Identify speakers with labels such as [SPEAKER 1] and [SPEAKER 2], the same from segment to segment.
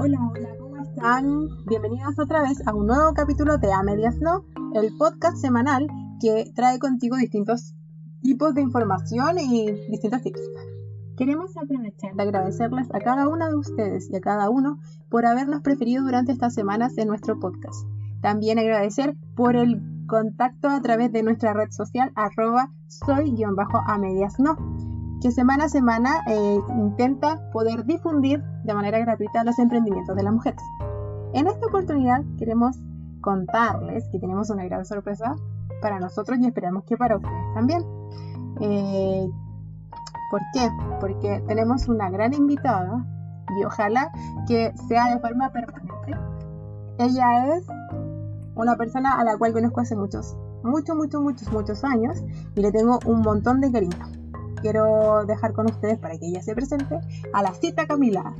[SPEAKER 1] Hola, hola, ¿cómo están? Bienvenidos otra vez a un nuevo capítulo de A Medias No, el podcast semanal que trae contigo distintos tipos de información y distintos tips. Queremos aprovechar de agradecerles a cada una de ustedes y a cada uno por habernos preferido durante estas semanas en nuestro podcast. También agradecer por el contacto a través de nuestra red social arroba soy-a medias no que semana a semana eh, intenta poder difundir de manera gratuita los emprendimientos de las mujeres. En esta oportunidad queremos contarles que tenemos una gran sorpresa para nosotros y esperamos que para ustedes también. Eh, ¿Por qué? Porque tenemos una gran invitada y ojalá que sea de forma permanente. Ella es una persona a la cual conozco hace muchos, muchos, muchos, muchos, muchos años y le tengo un montón de cariño quiero dejar con ustedes para que ella se presente a la cita Camila.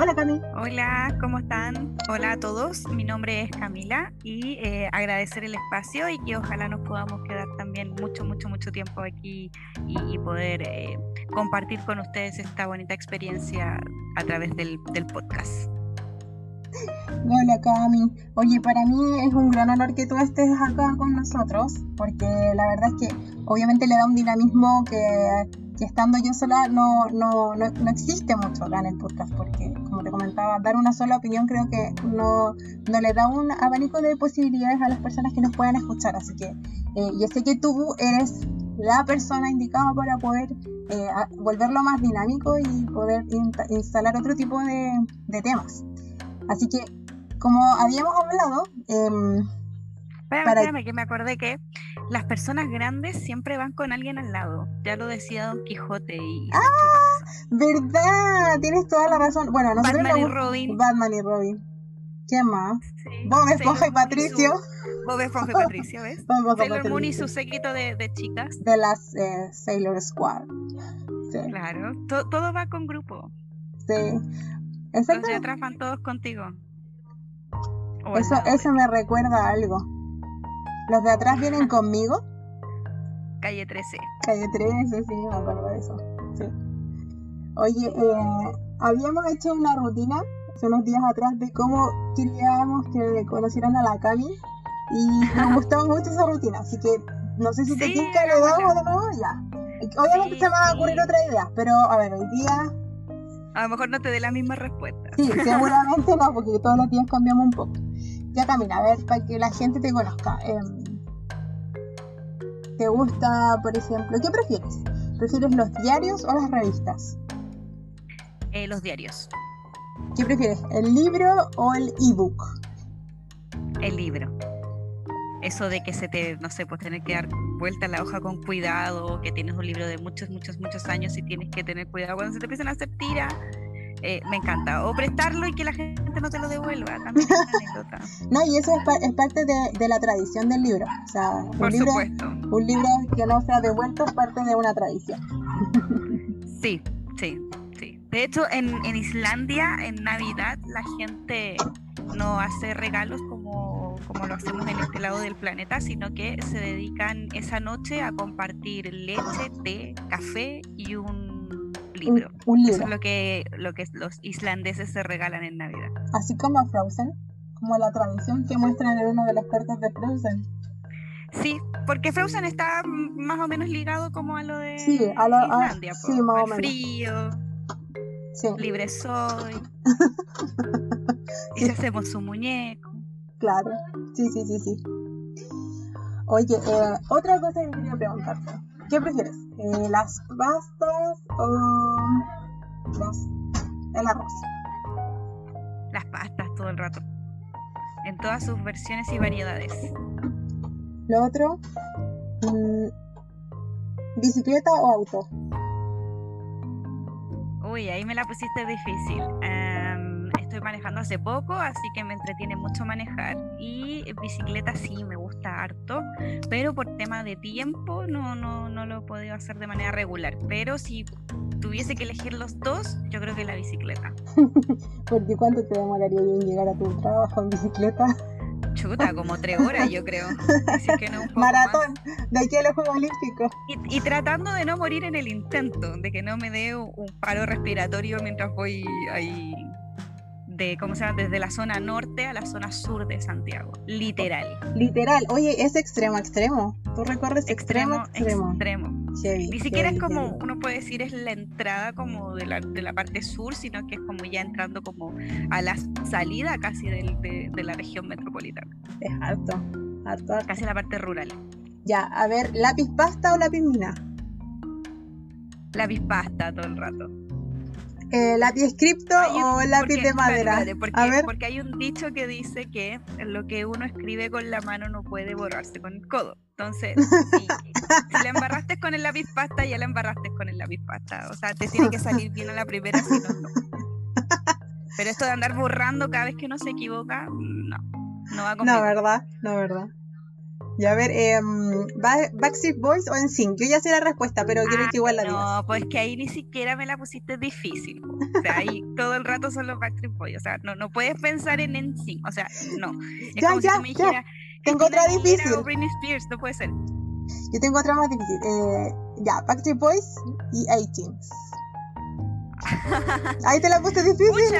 [SPEAKER 1] Hola Camila.
[SPEAKER 2] Hola, ¿cómo están? Hola a todos, mi nombre es Camila y eh, agradecer el espacio y que ojalá nos podamos quedar también mucho, mucho, mucho tiempo aquí y, poder eh, compartir con ustedes esta bonita experiencia a través del, del podcast.
[SPEAKER 1] Hola Cami. Oye, para mí es un gran honor que tú estés acá con nosotros, porque la verdad es que obviamente le da un dinamismo que, estando yo sola no, no, no, existe mucho acá en el podcast, porque como te comentaba, dar una sola opinión creo que no, no le da un abanico de posibilidades a las personas que nos puedan escuchar. Así que eh, yo sé que tú eres la persona indicada para poder eh, volverlo más dinámico y poder instalar otro tipo de temas. Así que, como habíamos hablado... Eh,
[SPEAKER 2] espérame, que me acordé que las personas grandes siempre van con alguien al lado. Ya lo decía Don Quijote y...
[SPEAKER 1] ¡Ah! ¿Verdad? Tienes toda la razón. Bueno, nosotros...
[SPEAKER 2] Batman y Robin.
[SPEAKER 1] Batman y Robin. ¿Quién más? Bob Esponja y Patricio.
[SPEAKER 2] Bob Esponja y Patricio, ¿ves? Sailor Moon y su séquito de, de, chicas.
[SPEAKER 1] De las eh, Sailor Squad.
[SPEAKER 2] Sí. Claro, todo va con grupo.
[SPEAKER 1] Sí.
[SPEAKER 2] Los de atrás van todos contigo.
[SPEAKER 1] eso, eso me recuerda a algo. ¿Los de atrás vienen conmigo?
[SPEAKER 2] Calle 13.
[SPEAKER 1] Calle 13, sí, me acuerdo de eso. Sí. Oye, eh, habíamos hecho una rutina hace unos días atrás de cómo queríamos que conocieran a la Cami y nos gustaba mucho esa rutina, así que no sé si te tinca le damos de nuevo ya. Obviamente se me va a ocurrir otra idea, pero a ver, hoy día
[SPEAKER 2] a lo mejor no te dé la misma respuesta.
[SPEAKER 1] Sí, seguramente no, porque todos los días cambiamos un poco. Ya camina, a ver, para que la gente te conozca. Em, ¿Te gusta, por ejemplo, qué prefieres? ¿Prefieres los diarios o las revistas?
[SPEAKER 2] Eh, los diarios.
[SPEAKER 1] ¿Qué prefieres, el libro o el ebook?
[SPEAKER 2] El libro eso de que se te, no sé, pues tener que dar vuelta la hoja con cuidado, que tienes un libro de muchos, muchos, muchos años y tienes que tener cuidado cuando se te empiezan a hacer tiras. Eh, me encanta. O prestarlo y que la gente no te lo devuelva. También es una anécdota.
[SPEAKER 1] no, y eso es, parte de, la tradición del libro. O sea, un,
[SPEAKER 2] Por
[SPEAKER 1] libro,
[SPEAKER 2] supuesto.
[SPEAKER 1] un libro que no sea devuelto es parte de una tradición.
[SPEAKER 2] sí, sí, sí. De hecho, en, en Islandia, en Navidad, la gente no hace regalos como lo hacemos en este lado del planeta, sino que se dedican esa noche a compartir leche, té, café y un libro.
[SPEAKER 1] Un,
[SPEAKER 2] Eso es lo que, lo que los islandeses se regalan en Navidad.
[SPEAKER 1] Así como Frozen, como la tradición que muestran en uno de los cortos de Frozen.
[SPEAKER 2] Sí, porque Frozen está más o menos ligado como a lo de
[SPEAKER 1] sí, a lo,
[SPEAKER 2] Islandia,
[SPEAKER 1] sí, más o menos.
[SPEAKER 2] frío, sí. libre soy, y hacemos su muñeco.
[SPEAKER 1] Claro, sí, sí, sí, sí. Oye, eh, otra cosa que quería preguntarte. ¿Qué prefieres? Eh, ¿Las pastas o el arroz?
[SPEAKER 2] Las pastas todo el rato. En todas sus versiones y variedades.
[SPEAKER 1] Lo otro, mm, ¿bicicleta o auto?
[SPEAKER 2] Uy, ahí me la pusiste difícil. Estoy manejando hace poco, así que me entretiene mucho manejar. Y bicicleta sí me gusta harto, pero por tema de tiempo no, no, no lo he podido hacer de manera regular. Pero si tuviese que elegir los dos, yo creo que la bicicleta.
[SPEAKER 1] Porque ¿cuánto te demoraría en llegar a tu trabajo en bicicleta?
[SPEAKER 2] Chuta, como tres horas yo creo.
[SPEAKER 1] Maratón, de aquí a los Juegos Olímpicos.
[SPEAKER 2] Y, y, tratando de no morir en el intento, de que no me dé un paro respiratorio mientras voy ahí de, ¿cómo se llama? Desde la zona norte a la zona sur de Santiago, literal.
[SPEAKER 1] Literal, oye, es extremo, extremo. Tú recorres extremo, extremo.
[SPEAKER 2] extremo. Ni siquiera es como, uno puede decir, es la entrada como de la, de la parte sur, sino que es como ya entrando como a la salida casi de, de, la región metropolitana.
[SPEAKER 1] Es alto, alto, alto.
[SPEAKER 2] Casi la parte rural.
[SPEAKER 1] Ya, a ver, ¿lápiz pasta o lápiz mina?
[SPEAKER 2] Lápiz pasta todo el rato.
[SPEAKER 1] Eh, ¿Lápiz escrito o lápiz de madera?
[SPEAKER 2] porque, a ver. porque hay un dicho que dice que lo que uno escribe con la mano no puede borrarse con el codo. Entonces, si, si la embarraste con el lápiz pasta, ya la embarraste con el lápiz pasta. O sea, te tiene que salir bien a la primera, si no, no. Pero esto de andar borrando cada vez que uno se equivoca, no. No va conmigo.
[SPEAKER 1] No, ¿verdad? No, ¿verdad? Y a ver, eh, Backstreet Boys o NSYNC. Yo ya sé la respuesta, pero quiero que igual la digas.
[SPEAKER 2] No, pues que ahí ni siquiera me la pusiste difícil. O sea, ahí todo el rato son los Backstreet Boys. O sea, no, no puedes pensar en NSYNC. O sea, no. Es
[SPEAKER 1] ya, ya, si ya. Tengo otra difícil.
[SPEAKER 2] Britney Spears, no puede ser.
[SPEAKER 1] Yo tengo otra más difícil. Eh, ya, Backstreet Boys y 18 Ahí te la puse difícil.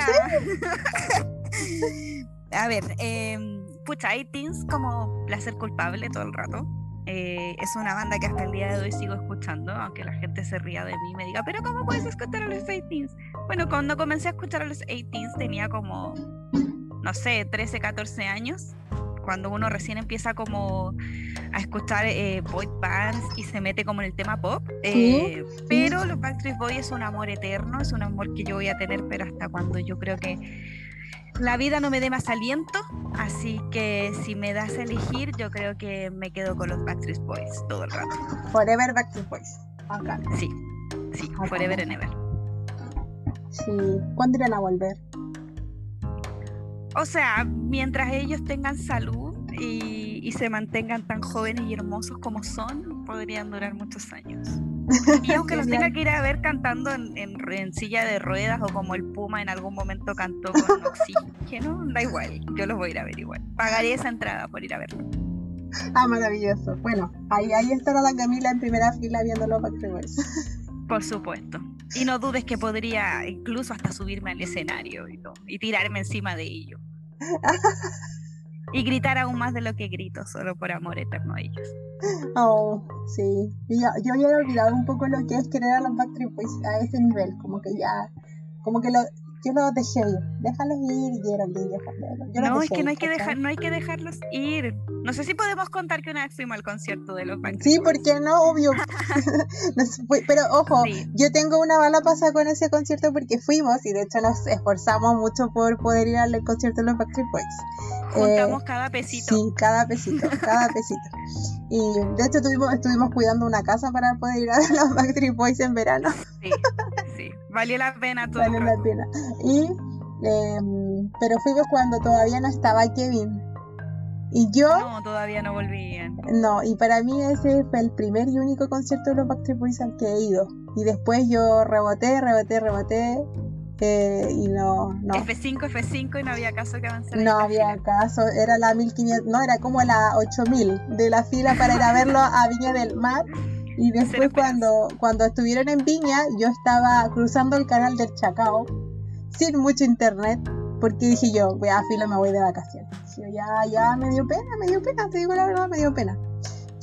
[SPEAKER 2] ¿sí? a ver, eh pucha, Teens como placer culpable todo el rato. Eh, es una banda que hasta el día de hoy sigo escuchando, aunque la gente se ría de mí y me diga, pero ¿cómo puedes escuchar a los 18 Bueno, cuando comencé a escuchar a los 18 tenía como, no sé, 13, 14 años, cuando uno recién empieza como a escuchar eh, boy bands y se mete como en el tema pop. Eh, pero los Backstreet Boys es un amor eterno, es un amor que yo voy a tener, pero hasta cuando yo creo que la vida no me dé más aliento, así que si me das a elegir, yo creo que me quedo con los Backstreet Boys todo el rato.
[SPEAKER 1] Forever Backstreet Boys.
[SPEAKER 2] Acá. Sí, sí, Forever and Ever.
[SPEAKER 1] Sí, ¿cuándo irán a volver?
[SPEAKER 2] O sea, mientras ellos tengan salud y, y se mantengan tan jóvenes y hermosos como son, podrían durar muchos años. Y aunque los tenga que ir a ver cantando en, en, silla de ruedas o como el Puma en algún momento cantó con oxígeno, da igual, yo los voy a ir a ver igual. Pagaré esa entrada por ir a verlo.
[SPEAKER 1] Ah, maravilloso. Bueno, ahí, ahí estará la Camila en primera fila viéndolo para que
[SPEAKER 2] Por supuesto. Y no dudes que podría incluso hasta subirme al escenario y, y tirarme encima de ello. Y gritar aún más de lo que grito, solo por amor eterno a ellos.
[SPEAKER 1] Oh, sí. Yo, yo había olvidado un poco lo que es querer a los Backstreet Boys a ese nivel, como que ya, como que lo, yo los dejé ir, déjalos ir, Geraldine,
[SPEAKER 2] No, es que no hay que, dejar, no hay que dejarlos ir. No sé si podemos contar que una vez fuimos al concierto de los Backstreet
[SPEAKER 1] Sí, porque no, obvio. pero ojo, yo tengo una bala pasada con ese concierto porque fuimos y de hecho nos esforzamos mucho por poder ir al concierto de los Backstreet Boys.
[SPEAKER 2] Juntamos eh, cada pesito.
[SPEAKER 1] Sí, cada pesito, cada pesito. Y de hecho estuvimos, estuvimos cuidando una casa para poder ir a los Backstreet Boys en verano.
[SPEAKER 2] Sí, sí, valió la pena todo.
[SPEAKER 1] Valió la pena. Y, em, pero fuimos cuando todavía no estaba Kevin. Y yo...
[SPEAKER 2] No, todavía no volvían.
[SPEAKER 1] No, y para mí ese fue el primer y único concierto de los Backstreet Boys al que he ido. Y después yo reboté, reboté, reboté y no, no.
[SPEAKER 2] F5, F5 y no había caso que avanzar.
[SPEAKER 1] No había caso, era la 1500, no, era como la 8000 de la fila para ir a verlo a Viña del Mar. Y después cuando, cuando estuvieron en Viña, yo estaba cruzando el canal del Chacao, sin mucho internet, porque dije yo, voy a fila, me voy de vacaciones. ya, ya me dio pena, me dio pena, te digo la verdad, me dio pena.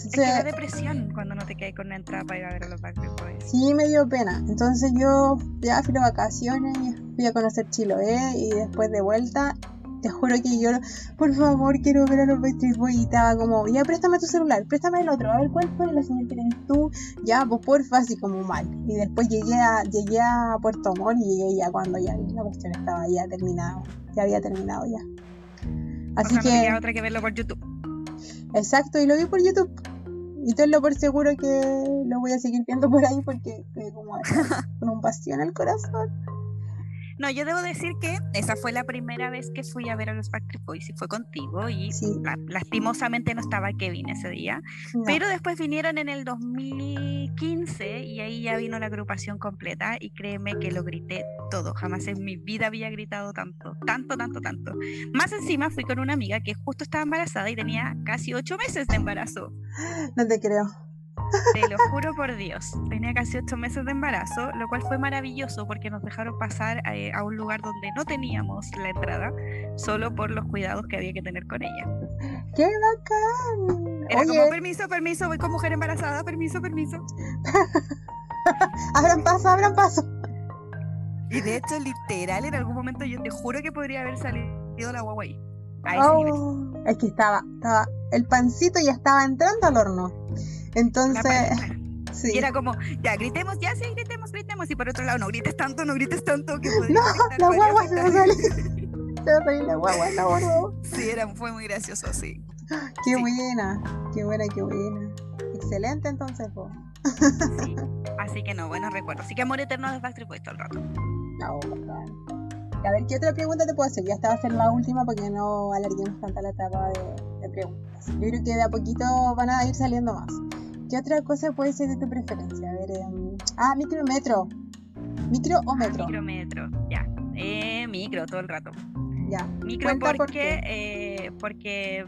[SPEAKER 2] Es que da depresión cuando no te quedas con la entrada para ir a ver a los Backstreet Boys.
[SPEAKER 1] Sí, me dio pena. Entonces yo ya fui de vacaciones, fui a conocer Chiloé y después de vuelta, te juro que yo, por favor, quiero ver a los Backstreet Boys y estaba como, ya préstame tu celular, préstame el otro, a ver cuál fue la señal que tienes tú, ya, pues porfa, así como mal. Y después llegué a, llegué a Puerto Montt y llegué ya cuando ya la cuestión estaba ya terminado, ya había terminado ya.
[SPEAKER 2] Así que... otra que verlo por YouTube.
[SPEAKER 1] Exacto, y lo vi por YouTube. Y tenlo por seguro que lo voy a seguir viendo por ahí porque como con un bastión al corazón.
[SPEAKER 2] No, yo debo decir que esa fue la primera vez que fui a ver a los Backstreet Boys y fue contigo y lastimosamente no estaba Kevin ese día. Pero después vinieron en el 2015 y ahí ya vino la agrupación completa y créeme que lo grité todo. Jamás en mi vida había gritado tanto, tanto, tanto, tanto. Más encima fui con una amiga que justo estaba embarazada y tenía casi ocho meses de embarazo.
[SPEAKER 1] No te creo.
[SPEAKER 2] Te lo juro por Dios. Tenía casi ocho meses de embarazo, lo cual fue maravilloso porque nos dejaron pasar eh, a, un lugar donde no teníamos la entrada, solo por los cuidados que había que tener con ella.
[SPEAKER 1] ¡Qué bacán!
[SPEAKER 2] Era como permiso, permiso, voy con mujer embarazada, permiso, permiso.
[SPEAKER 1] abran paso, abran paso.
[SPEAKER 2] Y de hecho, literal, en algún momento yo te juro que podría haber salido la guagua ahí.
[SPEAKER 1] Oh, es que estaba, estaba, el pancito ya estaba entrando al horno. Entonces,
[SPEAKER 2] sí. Y era como, ya gritemos, ya sí, gritemos, gritemos. Y por otro lado, no grites tanto, no grites tanto. Que
[SPEAKER 1] no, la guagua se va a salir. se va a salir la guagua, la guagua.
[SPEAKER 2] Sí, era, fue muy gracioso, sí.
[SPEAKER 1] Qué buena, qué buena, qué buena. Excelente entonces, po.
[SPEAKER 2] Sí. Así que no, buenos recuerdos. Así que amor eterno de Backstreet Boys todo el rato.
[SPEAKER 1] No, A ver, ¿qué otra pregunta te puedo hacer? Ya esta va a ser la última porque no alarguemos tanto la etapa de, preguntas. Yo creo que de a poquito van a ir saliendo más. ¿Qué otra cosa puede ser de tu preferencia? A ver, eh, ah, micro metro. ¿Micro o metro?
[SPEAKER 2] micro metro, ya. Eh, micro todo el rato.
[SPEAKER 1] Ya.
[SPEAKER 2] Micro porque, por eh, porque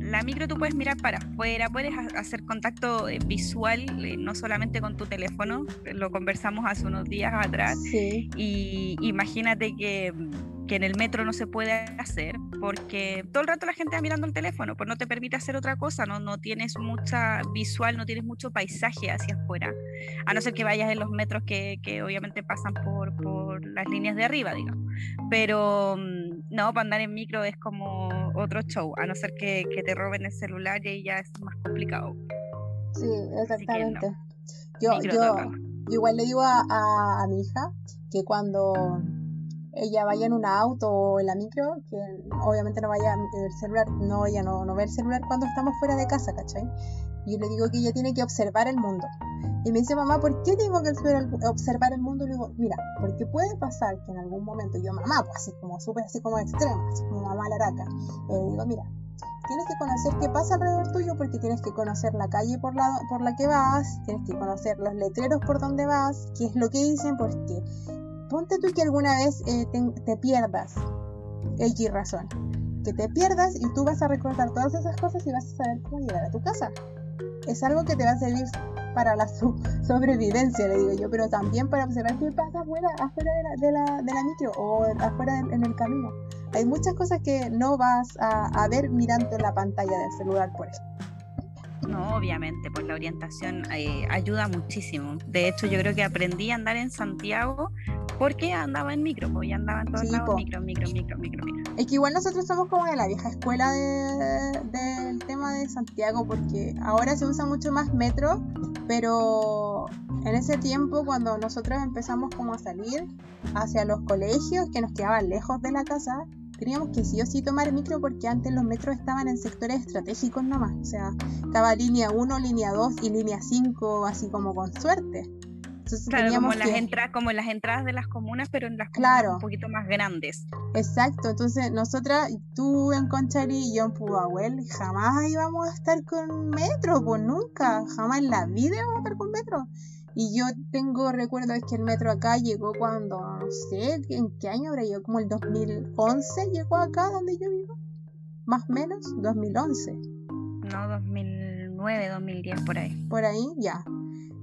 [SPEAKER 2] la micro tú puedes mirar para afuera, puedes hacer contacto eh, visual, eh, no solamente con tu teléfono, lo conversamos hace unos días atrás, y imagínate que que en el metro no se puede hacer porque todo el rato la gente va mirando el teléfono, pues no te permite hacer otra cosa, no, no tienes mucha visual, no tienes mucho paisaje hacia afuera, a no ser que vayas en los metros que, que obviamente pasan por, por, las líneas de arriba, digamos. Pero mm, no, para andar en micro es como otro show, a no ser que, que te roben el celular y ahí ya es más complicado.
[SPEAKER 1] Sí, exactamente. Yo, yo, igual le digo a, a mi hija que cuando ella vaya en un auto o en la micro, que obviamente no vaya el celular, no, ella no, no ve el celular cuando estamos fuera de casa, ¿cachai? Y yo le digo que ella tiene que observar el mundo. Y me dice, mamá, ¿por qué tengo que observar el mundo? Y le digo, mira, porque puede pasar que en algún momento yo, mamá, pues así como súper así como extrema, así como mamá laraca, le digo, mira, tienes que conocer qué pasa alrededor tuyo porque tienes que conocer la calle por la, por la que vas, tienes que conocer los letreros por donde vas, qué es lo que dicen, porque ponte tú que alguna vez eh, te, pierdas, X razón, que te pierdas y tú vas a recordar todas esas cosas y vas a saber cómo llegar a tu casa. Es algo que te va a servir para la sobrevivencia, le digo yo, pero también para observar qué pasa afuera, de, la, de, la, de la micro o afuera en el camino. Hay muchas cosas que no vas a, ver mirando la pantalla del celular, por eso.
[SPEAKER 2] No, obviamente, pues la orientación eh, ayuda muchísimo. De hecho, yo creo que aprendí a andar en Santiago porque andaba en micro, pues ya andaba en todos lados, micro, micro, micro, micro, micro.
[SPEAKER 1] Es que igual nosotros somos como de la vieja escuela del tema de Santiago, porque ahora se usa mucho más metro, pero en ese tiempo cuando nosotros empezamos como a salir hacia los colegios que nos quedaban lejos de la casa, teníamos que sí o sí tomar micro porque antes los metros estaban en sectores estratégicos nomás. O sea, estaba línea 1, línea 2 y línea 5, así como con suerte.
[SPEAKER 2] Entonces, claro, como, las entradas, como las entradas de las comunas, pero en las comunas un poquito más grandes.
[SPEAKER 1] Exacto, entonces nosotras, tú en Conchari y yo en Pudahuel, jamás íbamos a estar con metro, pues nunca, jamás en la vida íbamos a estar con metro. Y yo tengo recuerdos que el metro acá llegó cuando, no sé, ¿en qué año habrá llegado? Como el 2011 llegó acá donde yo vivo. Más o menos, 2011.
[SPEAKER 2] No, 2009, 2010, por ahí.
[SPEAKER 1] Por ahí, ya.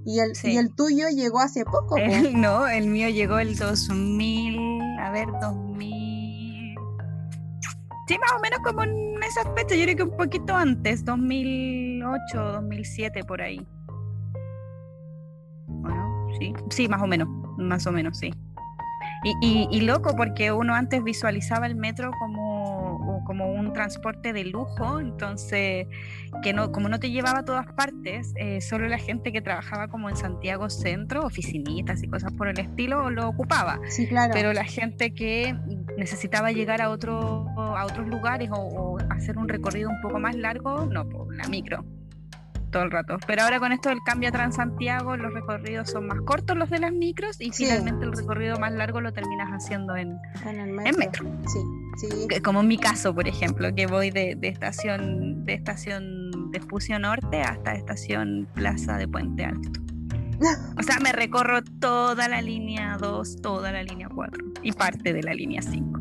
[SPEAKER 1] Y el, y el tuyo llegó hace poco.
[SPEAKER 2] no, el mío llegó el 2000, a ver, 2000. Sí, más o menos como en ese aspecto, yo creo que un poquito antes, 2008, 2007, por ahí sí, sí, más o menos, más o menos, sí. Y, y, loco porque uno antes visualizaba el metro como, como un transporte de lujo, entonces que no, como no te llevaba a todas partes, eh, solo la gente que trabajaba como en Santiago Centro, oficinitas y cosas por el estilo, lo ocupaba.
[SPEAKER 1] Sí, claro.
[SPEAKER 2] Pero la gente que necesitaba llegar a, otro, a otros lugares o, o hacer un recorrido un poco más largo, no, por la micro todo el rato. Pero ahora con esto del cambio a Transantiago, los recorridos son más cortos los de las micros y finalmente el recorrido más largo lo terminas haciendo en, metro.
[SPEAKER 1] Sí,
[SPEAKER 2] sí. Como en mi caso, por ejemplo, que voy de, estación de estación de Norte hasta estación Plaza de Puente Alto. O sea, me recorro toda la línea 2, toda la línea 4 y parte de la línea 5.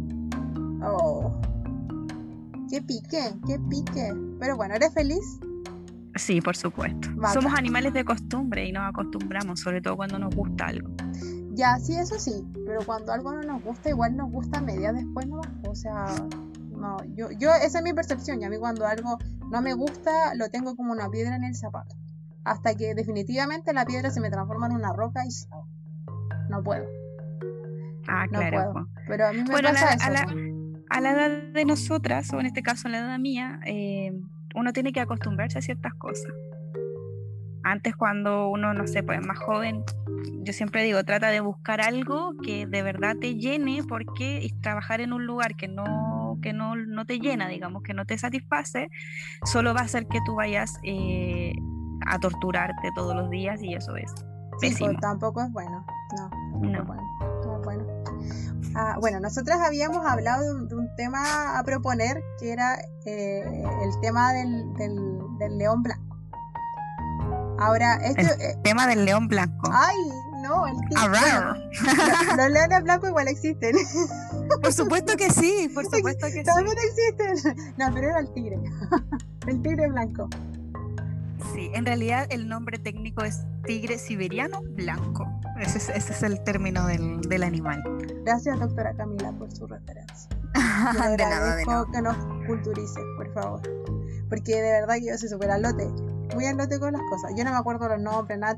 [SPEAKER 1] Oh. Qué pique, qué pique. Pero bueno, ¿eres feliz?
[SPEAKER 2] Sí, por supuesto. Somos animales de costumbre y nos acostumbramos, sobre todo cuando nos gusta algo.
[SPEAKER 1] Ya, sí, eso sí, pero cuando algo no nos gusta, igual nos gusta media después no O sea, no, yo, yo, esa es mi percepción. Y a mí cuando algo no me gusta, lo tengo como una piedra en el zapato. Hasta que definitivamente la piedra se me transforma en una roca y no puedo.
[SPEAKER 2] Ah, claro.
[SPEAKER 1] puedo. Pero a mí me bueno, pasa
[SPEAKER 2] a la, a, la, edad de nosotras, o en este caso a la edad mía, eh, uno tiene que acostumbrarse a ciertas cosas. Antes cuando uno, no sé, pues es más joven, yo siempre digo, trata de buscar algo que de verdad te llene, porque trabajar en un lugar que no, que no, no te llena, digamos, que no te satisface, solo va a hacer que tú vayas eh, a torturarte todos los días y eso es
[SPEAKER 1] pues, pésimo. tampoco es bueno, no, no. Es bueno. Ah, bueno, nosotras habíamos hablado de un, tema a proponer que era eh, el tema del, del, del león blanco. Ahora, este.
[SPEAKER 2] El eh, tema del león blanco.
[SPEAKER 1] Ay, no, el tigre. Ah, los, leones blancos igual existen.
[SPEAKER 2] Por supuesto que sí, por supuesto que sí.
[SPEAKER 1] También existen. No, pero era el tigre. El tigre blanco.
[SPEAKER 2] Sí, en realidad el nombre técnico es tigre siberiano blanco. Ese es, ese es el término del, del, animal.
[SPEAKER 1] Gracias, doctora Camila, por su referencia. de nada, de nada. que nos culturice, por favor. Porque de verdad que yo soy súper alote muy al con las cosas. Yo no me acuerdo los nombres, nada.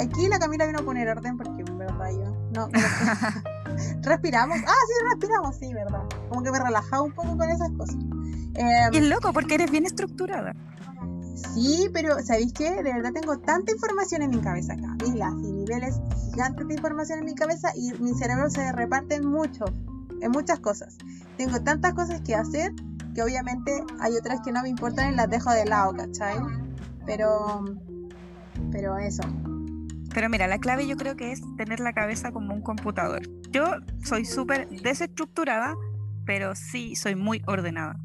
[SPEAKER 1] aquí la Camila vino a poner orden porque en verdad yo no. respiramos. Ah, sí, respiramos, sí, verdad. Como que me relajaba un poco con esas cosas.
[SPEAKER 2] Eh, y es loco porque eres bien estructurada.
[SPEAKER 1] Sí, pero ¿sabéis qué? De verdad tengo tanta información en mi cabeza acá. Y niveles gigantes de información en mi cabeza y mi cerebro se reparte en mucho, en muchas cosas. Tengo tantas cosas que hacer que obviamente hay otras que no me importan y las dejo de lado, ¿cachai? Pero, pero eso.
[SPEAKER 2] Pero mira, la clave yo creo que es tener la cabeza como un computador. Yo soy súper desestructurada, pero sí soy muy ordenada.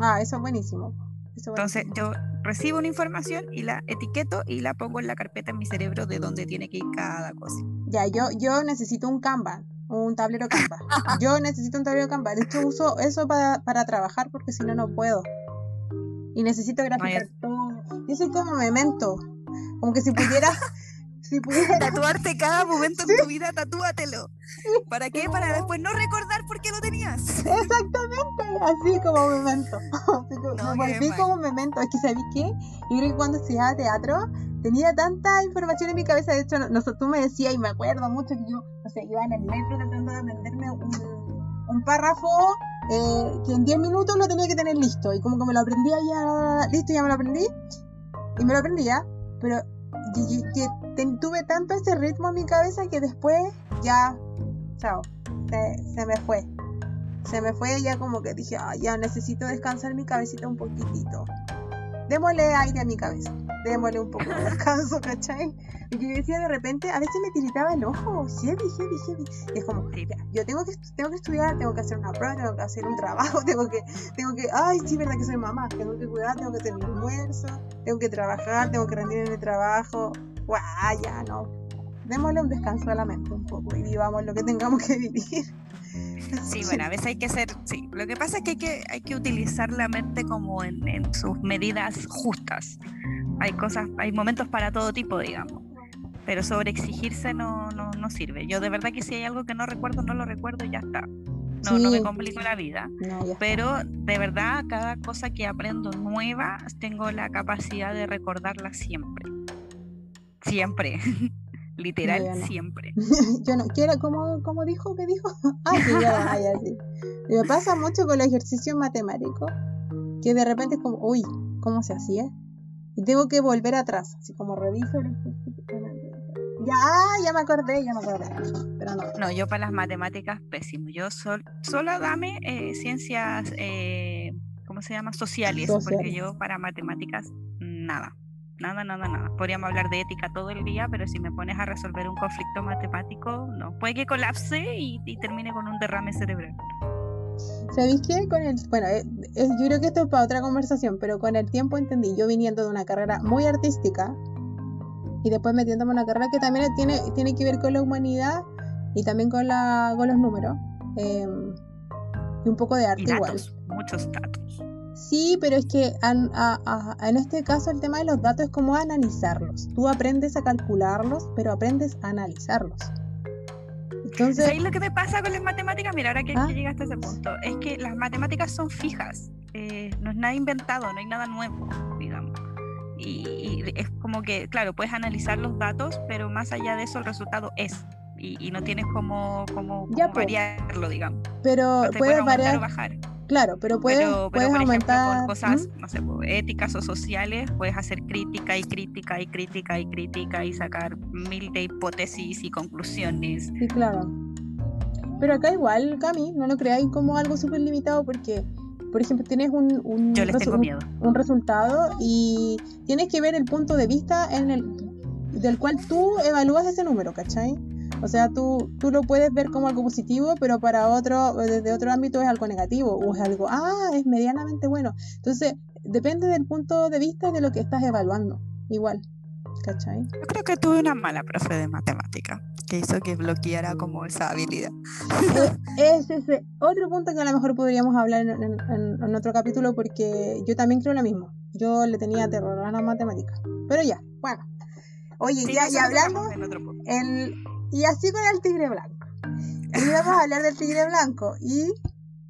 [SPEAKER 1] Ah, eso es buenísimo.
[SPEAKER 2] Entonces yo recibo una información y la etiqueto y la pongo en la carpeta en mi cerebro de donde tiene que ir cada cosa.
[SPEAKER 1] Ya, yo, yo necesito un Kanban, un tablero Kanban. yo necesito un tablero Kanban. De hecho, uso eso para, para trabajar porque si no, no puedo. Y necesito graficar todo. Yo soy como memento. Como que si pudiera. si pudiera.
[SPEAKER 2] Tatuarte cada momento en tu vida, tatúatelo. ¿Para qué? Para después no recordar por qué lo tenías.
[SPEAKER 1] Exactamente, así como memento. Así como, me volví como memento. Es que, ¿sabí qué? Yo creo que cuando estudiaba teatro tenía tanta información en mi cabeza. De hecho, no, tú me decías, y me acuerdo mucho que yo, no sé, iba en el metro tratando de aprenderme un, un párrafo eh, que en 10 minutos lo tenía que tener listo. Y como que me lo aprendía ya, listo, ya me lo aprendí. Y me lo aprendía, pero tuve tanto ese ritmo en mi cabeza que después ya, chao, se, me fue. Se me fue ya como que dije, ya necesito descansar mi cabecita un poquitito. Démosle aire a mi cabeza démosle un poco de descanso, ¿cachai? Y yo decía de repente, a veces me tiritaba el ojo, heavy, heavy, heavy. Y es como, yo tengo que, tengo que estudiar, tengo que hacer una prueba, tengo que hacer un trabajo, tengo que, tengo que, ay, sí, verdad que soy mamá, tengo que cuidar, tengo que hacer mi almuerzo, tengo que trabajar, tengo que rendir en el trabajo. Guau, ya, no. Démosle un descanso a la mente un poco y vivamos lo que tengamos que vivir.
[SPEAKER 2] Sí, bueno, a veces hay que ser, sí. Lo que pasa es que hay que, hay que utilizar la mente como en, en sus medidas justas hay cosas, hay momentos para todo tipo, digamos. Pero sobre exigirse no, no, no sirve. Yo de verdad que si hay algo que no recuerdo, no lo recuerdo y ya está. No, no me complico la vida. pero de verdad, cada cosa que aprendo nueva, tengo la capacidad de recordarla siempre. Siempre. Literal, siempre.
[SPEAKER 1] yo no quiero, ¿cómo, cómo dijo? ¿Qué dijo? ah, sí, ya, ya, sí. Me pasa mucho con el ejercicio matemático, que de repente es como, uy, ¿cómo se hacía? Y tengo que volver atrás, así como reviso Ya, ya me acordé, ya me acordé. Pero no.
[SPEAKER 2] No, yo para las matemáticas pésimo. Yo sol, solo dame eh, ciencias, eh, ¿cómo se llama? Sociales, porque yo para matemáticas nada. Nada, nada, nada. Podríamos hablar de ética todo el día, pero si me pones a resolver un conflicto matemático, no. Puede que colapse y termine con un derrame cerebral.
[SPEAKER 1] ¿Sabéis qué? Con el, bueno, eh, eh, yo creo que esto es para otra conversación, pero con el tiempo entendí, yo viniendo de una carrera muy artística y después metiéndome en una carrera que también tiene, tiene que ver con la humanidad y también con, la, con los números. Em, y un poco de arte igual.
[SPEAKER 2] Muchos datos.
[SPEAKER 1] Sí, pero es que en este caso el tema de los datos es como analizarlos. Tú aprendes a calcularlos, pero aprendes a analizarlos.
[SPEAKER 2] Entonces, ¿Sabes lo que me pasa con las matemáticas? Mira, ahora que, ¿Ah? llegaste a ese punto, es que las matemáticas son fijas. Eh, no es nada inventado, no hay nada nuevo, Y, es como que, claro, puedes analizar los datos, pero más allá de eso el resultado es. Y, no tienes como, como, variarlo, digamos.
[SPEAKER 1] Pero puedes variar. O
[SPEAKER 2] bajar.
[SPEAKER 1] Claro, pero puedes, puedes aumentar.
[SPEAKER 2] cosas, ¿Mm? no sé, éticas o sociales, puedes hacer crítica y crítica y crítica y crítica y sacar mil de hipótesis y conclusiones.
[SPEAKER 1] Sí, claro. Pero acá igual, Cami, no lo creáis como algo súper limitado porque, por ejemplo, tienes un, un, un, resultado y tienes que ver el punto de vista en el del cual tú evalúas ese número, ¿cachai? O sea, tú, tú lo puedes ver como algo positivo, pero para otro, desde otro ámbito es algo negativo, o es algo, ah, es medianamente bueno. Entonces, depende del punto de vista de lo que estás evaluando, igual. ¿Cachai?
[SPEAKER 2] Yo creo que tuve una mala profe de matemática que hizo que bloqueara como esa habilidad.
[SPEAKER 1] Es ese otro punto que a lo mejor podríamos hablar en, otro capítulo porque yo también creo lo mismo. Yo le tenía terror a la matemática. Pero ya, bueno. Oye, ya, ya hablamos. El, y así con el tigre blanco. Y vamos a hablar del tigre blanco. Y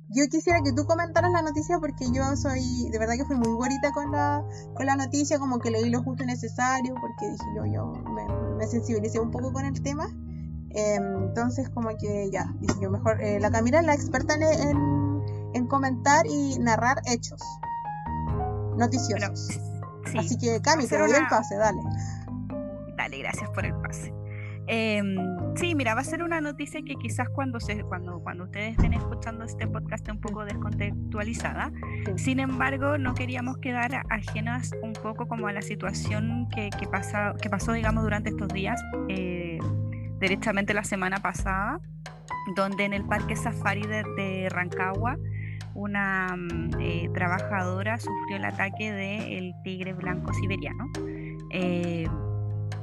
[SPEAKER 1] yo quisiera que tú comentaras la noticia porque yo soy, de verdad que fui muy bonita con la, con la noticia, como que leí lo justo y necesario, porque dije yo, yo me, sensibilicé un poco con el tema. Em, entonces como que ya, dije yo mejor, eh, la Camila es la experta en, en, comentar y narrar hechos noticiosos. Así que Cami, te doy el pase, dale.
[SPEAKER 2] Dale, gracias por el pase. Em, sí, mira, va a ser una noticia que quizás cuando, se, cuando, cuando ustedes estén escuchando este podcast esté un poco descontextualizada. Sin embargo, no queríamos quedar ajenas un poco como a la situación que, que, pasa, que pasó, digamos, durante estos días, eh, directamente la semana pasada, donde en el Parque Safari de, Rancagua, una mm, eh, trabajadora sufrió el ataque del tigre blanco siberiano. Eh,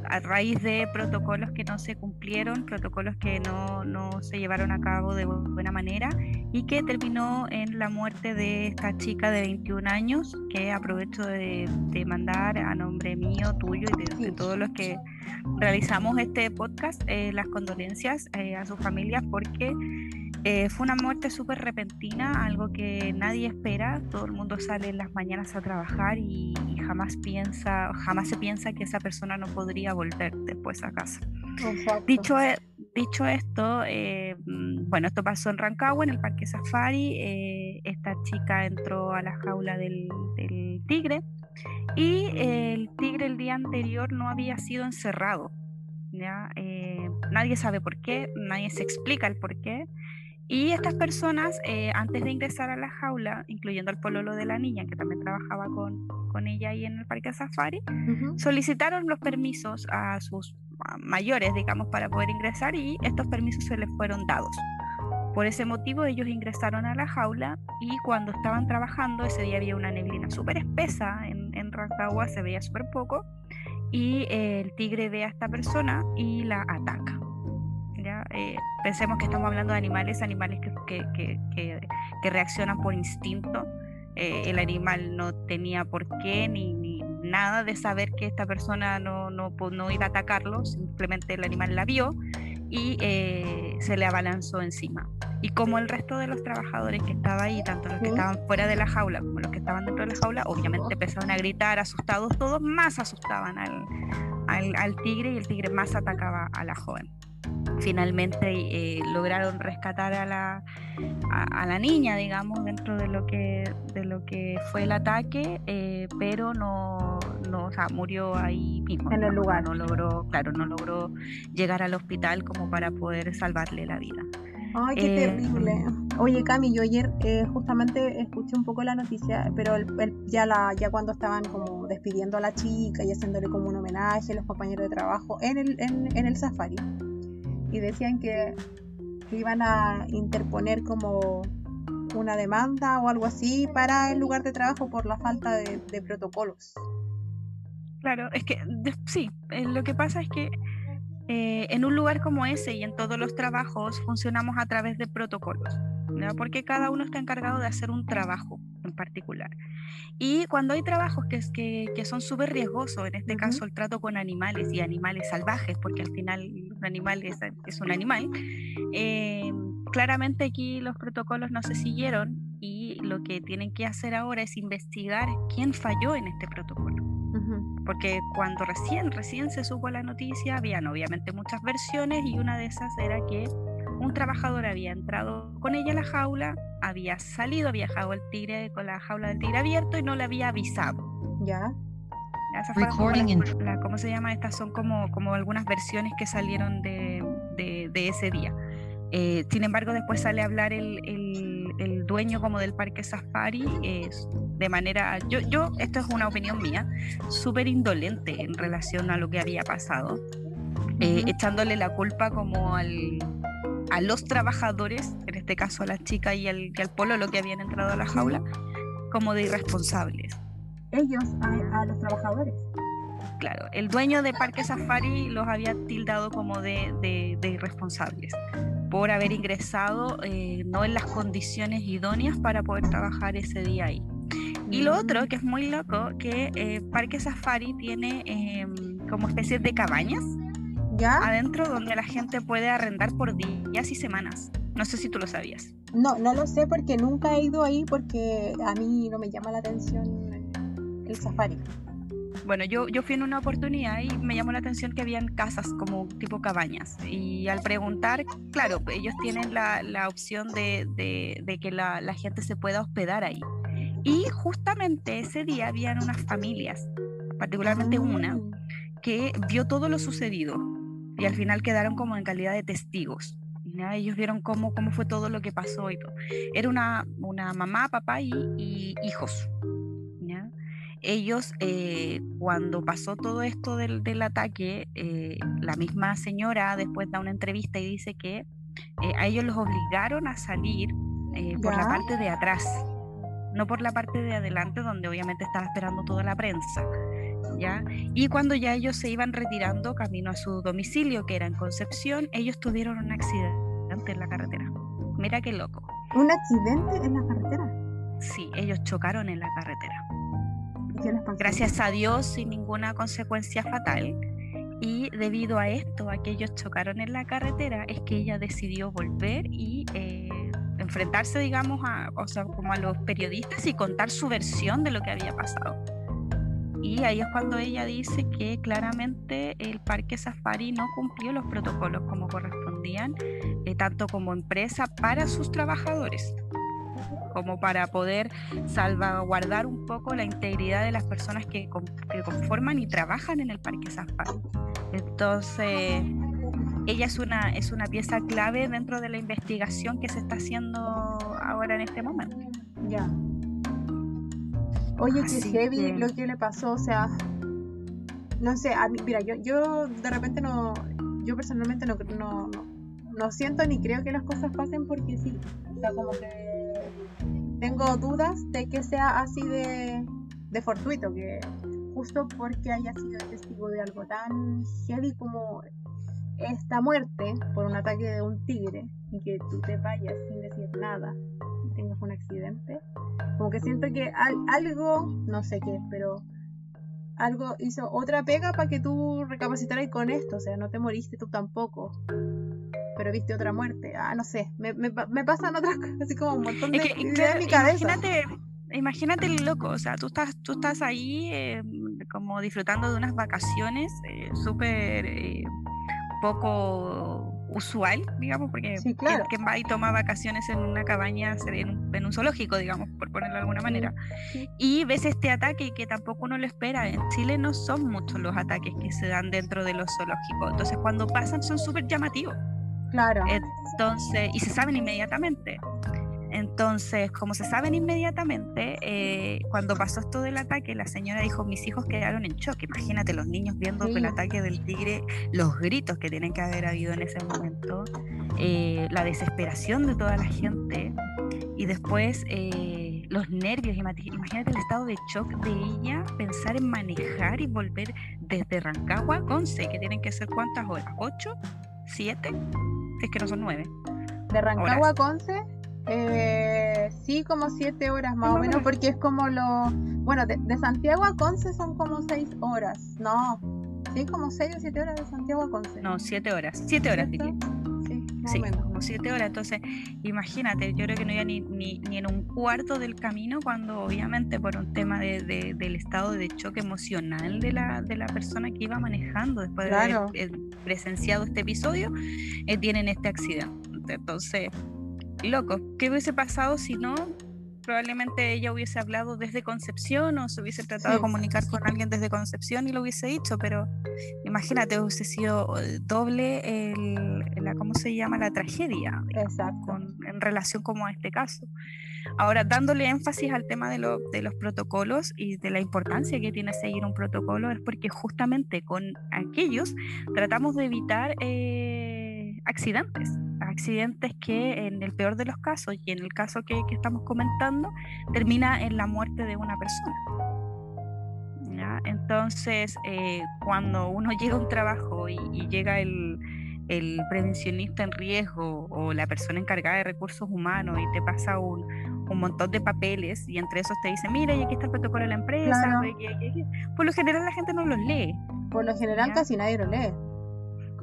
[SPEAKER 2] a raíz de protocolos que no se cumplieron, protocolos que no, no, se llevaron a cabo de buena manera y que terminó en la muerte de esta chica de 21 años, que aprovecho de, mandar a nombre mío, tuyo y de, todos los que realizamos este podcast eh, las condolencias eh, a sus familias porque eh, fue una muerte súper repentina, algo que nadie espera. Todo el mundo sale en las mañanas a trabajar y, jamás piensa, jamás se piensa que esa persona no podría volver después a casa. Dicho, e, dicho esto, eh, mm, bueno, esto pasó en Rancagua, en el Parque Safari. Eh, esta chica entró a la jaula del, tigre y el tigre el día anterior no había sido encerrado. ¿ya? nadie sabe por qué, nadie se explica el por qué. Y estas personas, eh, antes de ingresar a la jaula, incluyendo al pololo de la niña, que también trabajaba con, con ella ahí en el parque safari, solicitaron los permisos a sus mayores, digamos, para poder ingresar y estos permisos se les fueron dados. Por ese motivo ellos ingresaron a la jaula y cuando estaban trabajando, ese día había una neblina súper espesa en, en Rancagua, se veía súper poco, y el tigre ve a esta persona y la ataca. Eh, pensemos que estamos hablando de animales, animales que, que, que, reaccionan por instinto. Eh, el animal no tenía por qué ni, ni, nada de saber que esta persona no, no, no, iba a atacarlo, simplemente el animal la vio y eh, se le abalanzó encima. Y como el resto de los trabajadores que estaban ahí, tanto los que estaban fuera de la jaula como los que estaban dentro de la jaula, obviamente empezaron a gritar, asustados todos, más asustaban al, al, al tigre y el tigre más atacaba a la joven finalmente eh, lograron rescatar a la, a, la niña, digamos, dentro de lo que, de lo que fue el ataque, eh, pero no, no, o sea, murió ahí mismo.
[SPEAKER 1] En el lugar.
[SPEAKER 2] No logró, claro, no logró llegar al hospital como para poder salvarle la vida.
[SPEAKER 1] Ay, qué eh, terrible. Oye, Cami, yo ayer justamente escuché un poco la noticia, pero ya, la, ya cuando estaban como despidiendo a la chica y haciéndole como un homenaje a los compañeros de trabajo en el, en, en el safari, y decían que, iban a interponer como una demanda o algo así para el lugar de trabajo por la falta de, protocolos.
[SPEAKER 2] Claro, es que sí, eh, lo que pasa es que eh, en un lugar como ese y en todos los trabajos funcionamos a través de protocolos, porque cada uno está encargado de hacer un trabajo particular. Y cuando hay trabajos que, que, que son súper riesgosos, en este caso el trato con animales y animales salvajes, porque al final un animal es, es un animal, eh, claramente aquí los protocolos no se siguieron y lo que tienen que hacer ahora es investigar quién falló en este protocolo. Porque cuando recién, recién se supo la noticia, habían obviamente muchas versiones y una de esas era que un trabajador había entrado con ella a la jaula, había salido, había dejado el tigre con la jaula del tigre abierto y no le había avisado.
[SPEAKER 1] Ya.
[SPEAKER 2] ¿Cómo se llama? Estas son como, como algunas versiones que salieron de, de, ese día. Eh, sin embargo, después sale a hablar el, el, el dueño como del parque safari de manera, yo, yo, esto es una opinión mía, súper indolente en relación a lo que había pasado, eh, echándole la culpa como al, a los trabajadores, en este caso a la chica y al, y al pololo que habían entrado a la jaula, como de irresponsables.
[SPEAKER 1] Ellos a, los trabajadores.
[SPEAKER 2] Claro, el dueño de Parque Safari los había tildado como de, de, irresponsables por haber ingresado eh, no en las condiciones idóneas para poder trabajar ese día ahí. Y lo otro, que es muy loco, que eh, Parque Safari tiene em, como especies de cabañas adentro donde la gente puede arrendar por días y semanas. No sé si tú lo sabías.
[SPEAKER 1] No, no lo sé porque nunca he ido ahí porque a mí no me llama la atención el safari.
[SPEAKER 2] Bueno, yo, yo fui en una oportunidad y me llamó la atención que habían casas como tipo cabañas. Y al preguntar, claro, ellos tienen la, la opción de, de, de que la, la, gente se pueda hospedar ahí. Y justamente ese día habían unas familias, particularmente una, ah. que vio todo lo sucedido y al final quedaron como en calidad de testigos. Ellos vieron cómo, cómo fue todo lo que pasó y todo. Era una, una mamá, papá y, hijos. Ellos, eh, cuando pasó todo esto del, del ataque, eh, la misma señora después da una entrevista y dice que eh, a ellos los obligaron a salir por la parte de atrás, no por la parte de adelante donde obviamente estaba esperando toda la prensa. Y cuando ya ellos se iban retirando camino a su domicilio, que era en Concepción, ellos tuvieron un accidente en la carretera. Mira qué loco.
[SPEAKER 1] ¿Un accidente en la carretera?
[SPEAKER 2] Sí, ellos chocaron en la carretera. Gracias a Dios, sin ninguna consecuencia fatal. Y debido a esto, a que ellos chocaron en la carretera, es que ella decidió volver y eh, enfrentarse, digamos, a, o sea, como a los periodistas y contar su versión de lo que había pasado. Y ahí es cuando ella dice que claramente el parque safari no cumplió los protocolos como correspondían, eh, tanto como empresa para sus trabajadores, como para poder salvaguardar un poco la integridad de las personas que, que conforman y trabajan en el parque safari. Entonces, ella es una, es una pieza clave dentro de la investigación que se está haciendo ahora en este momento.
[SPEAKER 1] Ya. Oye, qué heavy lo que le pasó, o sea, no sé, a mí, mira, yo, yo de repente no, yo personalmente no, no, no, siento ni creo que las cosas pasen porque sí, o sea, como que tengo dudas de que sea así de, de fortuito, que justo porque haya sido testigo de algo tan heavy como esta muerte por un ataque de un tigre y que tú te vayas sin decir nada accidente, como que siento que algo, no sé qué, pero algo hizo otra pega para que tú recapacitaras con esto. O sea, no te moriste tú tampoco. Pero viste otra muerte. Ah, no sé. Me, me, me pasan otras cosas, así como un montón de ideas en mi cabeza.
[SPEAKER 2] Imagínate, imagínate el loco. O sea, tú estás, tú estás ahí eh, como disfrutando de unas vacaciones eh, súper eh, poco usual, digamos, porque quien, va y toma vacaciones en una cabaña, en un, zoológico, digamos, por ponerlo de alguna manera, y ves este ataque que tampoco uno lo espera. En Chile no son muchos los ataques que se dan dentro de los zoológicos, entonces cuando pasan son súper llamativos.
[SPEAKER 1] Claro.
[SPEAKER 2] Entonces, y se saben inmediatamente. Entonces, como se saben inmediatamente, eh, cuando pasó esto del ataque, la señora dijo, mis hijos quedaron en shock. Imagínate los niños viendo el ataque del tigre, los gritos que tienen que haber habido en ese momento, eh, la desesperación de toda la gente y después eh, los nervios. Imagínate el estado de shock de ella, pensar en manejar y volver desde Rancagua a Conce, que tienen que ser cuántas horas, ¿ocho? ¿Siete? Es que no son nueve.
[SPEAKER 1] ¿De Rancagua a Conce? Eh, sí, como siete horas más o menos, porque es como lo... Bueno, de, Santiago a Conce son como seis horas. No, sí, como seis o siete horas de Santiago a Conce.
[SPEAKER 2] No, siete horas. Siete horas, diría. Sí, como siete horas. Entonces, imagínate, yo creo que no iba ni, ni, ni, en un cuarto del camino cuando obviamente por un tema de, del estado de choque emocional de la, de la persona que iba manejando después de haber eh, presenciado este episodio, eh, tienen este accidente. Entonces, loco, ¿qué hubiese pasado si no? Probablemente ella hubiese hablado desde Concepción o se hubiese tratado de comunicar con alguien desde Concepción y lo hubiese dicho, pero imagínate, hubiese sido eh, doble el, la, ¿cómo se llama? La tragedia en relación como a este caso. Ahora, dándole énfasis al tema de, de, los protocolos y de la importancia que tiene seguir un protocolo, es porque justamente con aquellos tratamos de evitar eh, accidentes accidentes que en el peor de los casos y en el caso que, estamos comentando termina en la muerte de una persona. Entonces, eh, cuando uno llega a un trabajo y, llega el, el, prevencionista en riesgo o la persona encargada de recursos humanos y te pasa un, un montón de papeles y entre esos te dice, mira, y aquí está el protocolo de la empresa, por lo general la gente no los lee.
[SPEAKER 1] Por lo general casi nadie los lee.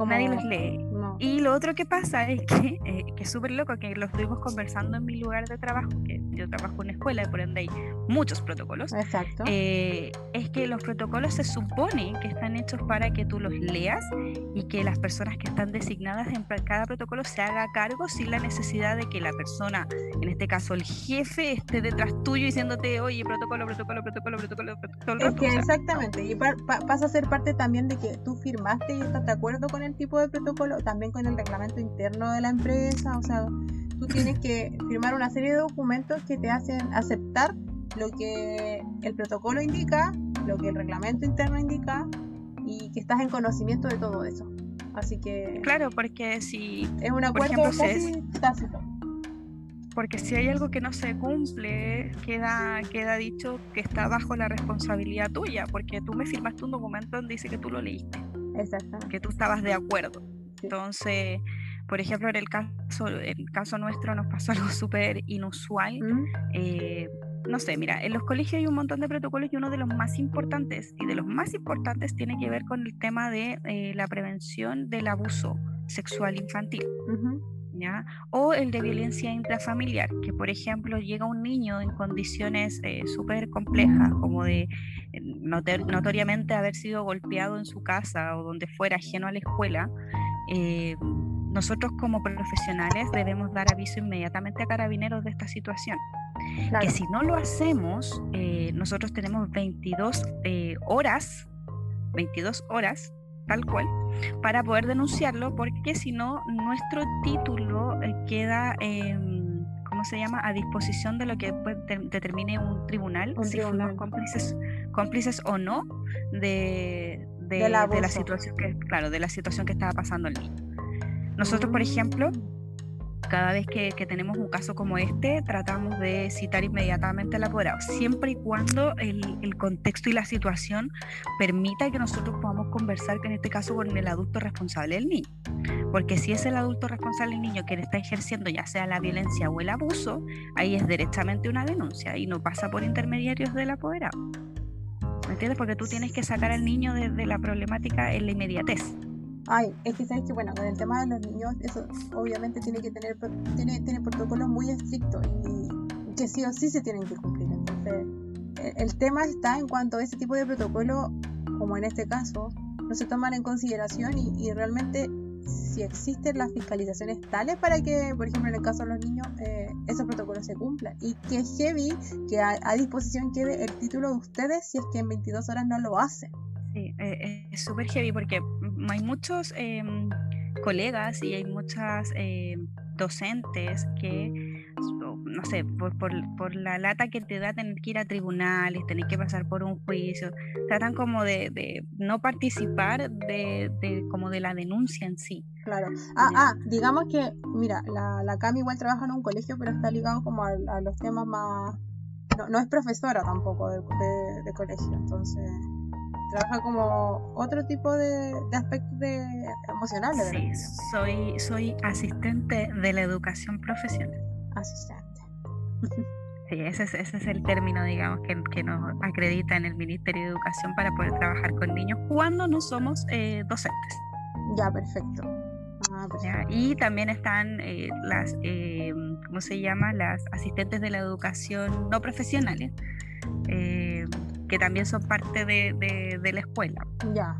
[SPEAKER 2] Nadie los lee. Y lo otro que pasa es que, eh, que es súper loco, que lo estuvimos conversando en mi lugar de trabajo, que yo trabajo en escuela y por ende hay muchos protocolos.
[SPEAKER 1] Exacto.
[SPEAKER 2] Eh, es que los protocolos se supone que están hechos para que tú los leas y que las personas que están designadas en cada protocolo se haga cargo sin la necesidad de que la persona, en este caso el jefe, esté detrás tuyo diciéndote, oye, protocolo, protocolo, protocolo, protocolo, protocolo.
[SPEAKER 1] Es que exactamente, y pasa a ser parte también de que tú firmaste y estás de acuerdo con el tipo de protocolo, también con el reglamento interno de la empresa, o sea, tú tienes que firmar una serie de documentos que te hacen aceptar lo que el protocolo indica, lo que el reglamento interno indica y que estás en conocimiento de todo eso. Así que...
[SPEAKER 2] Claro, porque si...
[SPEAKER 1] Es un acuerdo casi tácito.
[SPEAKER 2] Porque si hay algo que no se cumple, queda, queda dicho que está bajo la responsabilidad tuya, porque tú me firmaste un documento donde dice que tú lo leíste.
[SPEAKER 1] Exactamente.
[SPEAKER 2] Que tú estabas de acuerdo. Entonces, por ejemplo, en el caso, en el caso nuestro nos pasó algo súper inusual. Mm. Eh, no sé, mira, en los colegios hay un montón de protocolos y uno de los más importantes, y de los más importantes tiene que ver con el tema de eh, la prevención del abuso sexual infantil. ¿Ya? O el de violencia intrafamiliar, que por ejemplo llega un niño en condiciones eh, súper complejas, como de notoriamente haber sido golpeado en su casa o donde fuera ajeno a la escuela, eh, nosotros como profesionales debemos dar aviso inmediatamente a carabineros de esta situación. Que si no lo hacemos, eh, nosotros tenemos 22 eh, horas, 22 horas, tal cual, para poder denunciarlo, porque si no, nuestro título queda, ¿cómo se llama?, a disposición de lo que determine un tribunal, si fuimos cómplices, cómplices o no de, de, la situación que, claro, de la situación que estaba pasando el niño. Nosotros, por ejemplo, cada vez que, tenemos un caso como este, tratamos de citar inmediatamente al apoderado, siempre y cuando el, contexto y la situación permita que nosotros podamos conversar, que en este caso con el adulto responsable del niño. Porque si es el adulto responsable del niño quien está ejerciendo ya sea la violencia o el abuso, ahí es directamente una denuncia y no pasa por intermediarios del apoderado. ¿Me entiendes? Porque tú tienes que sacar al niño de, la problemática en la inmediatez.
[SPEAKER 1] Ay, es que sabes que bueno, con el tema de los niños, eso obviamente tiene que tener tiene, tiene protocolos muy estrictos y que sí o sí se tienen que cumplir. Entonces, el, tema está en cuanto a ese tipo de protocolo, como en este caso, no se toman en consideración y, y realmente si existen las fiscalizaciones tales para que, por ejemplo, en el caso de los niños, eh, esos protocolos se cumplan. Y que heavy que a, disposición quede el título de ustedes si es que en 22 horas no lo hacen.
[SPEAKER 2] Sí, eh, es súper heavy porque hay muchos em, colegas y hay muchas em, docentes que no sé, por, por, la lata que te da tener que ir a tribunales, tener que pasar por un juicio, tratan como de, de no participar de, de, como de la denuncia en sí.
[SPEAKER 1] Claro. Ah, ah, digamos que, mira, la, la Cami igual trabaja en un colegio, pero está ligado como a, los temas más... No, no, es profesora tampoco de, de, colegio, entonces trabaja como otro tipo de, de aspectos de, emocionales.
[SPEAKER 2] Sí, soy, soy asistente de la educación profesional.
[SPEAKER 1] asistente.
[SPEAKER 2] Sí, ese es, ese es el término, digamos, que, que, nos acredita en el Ministerio de Educación para poder trabajar con niños cuando no somos eh, docentes.
[SPEAKER 1] Ya, perfecto. Ah,
[SPEAKER 2] y también están eh, las, eh, ¿cómo se llama? Las asistentes de la educación no profesionales, que también son parte de, de, de la escuela.
[SPEAKER 1] Ya.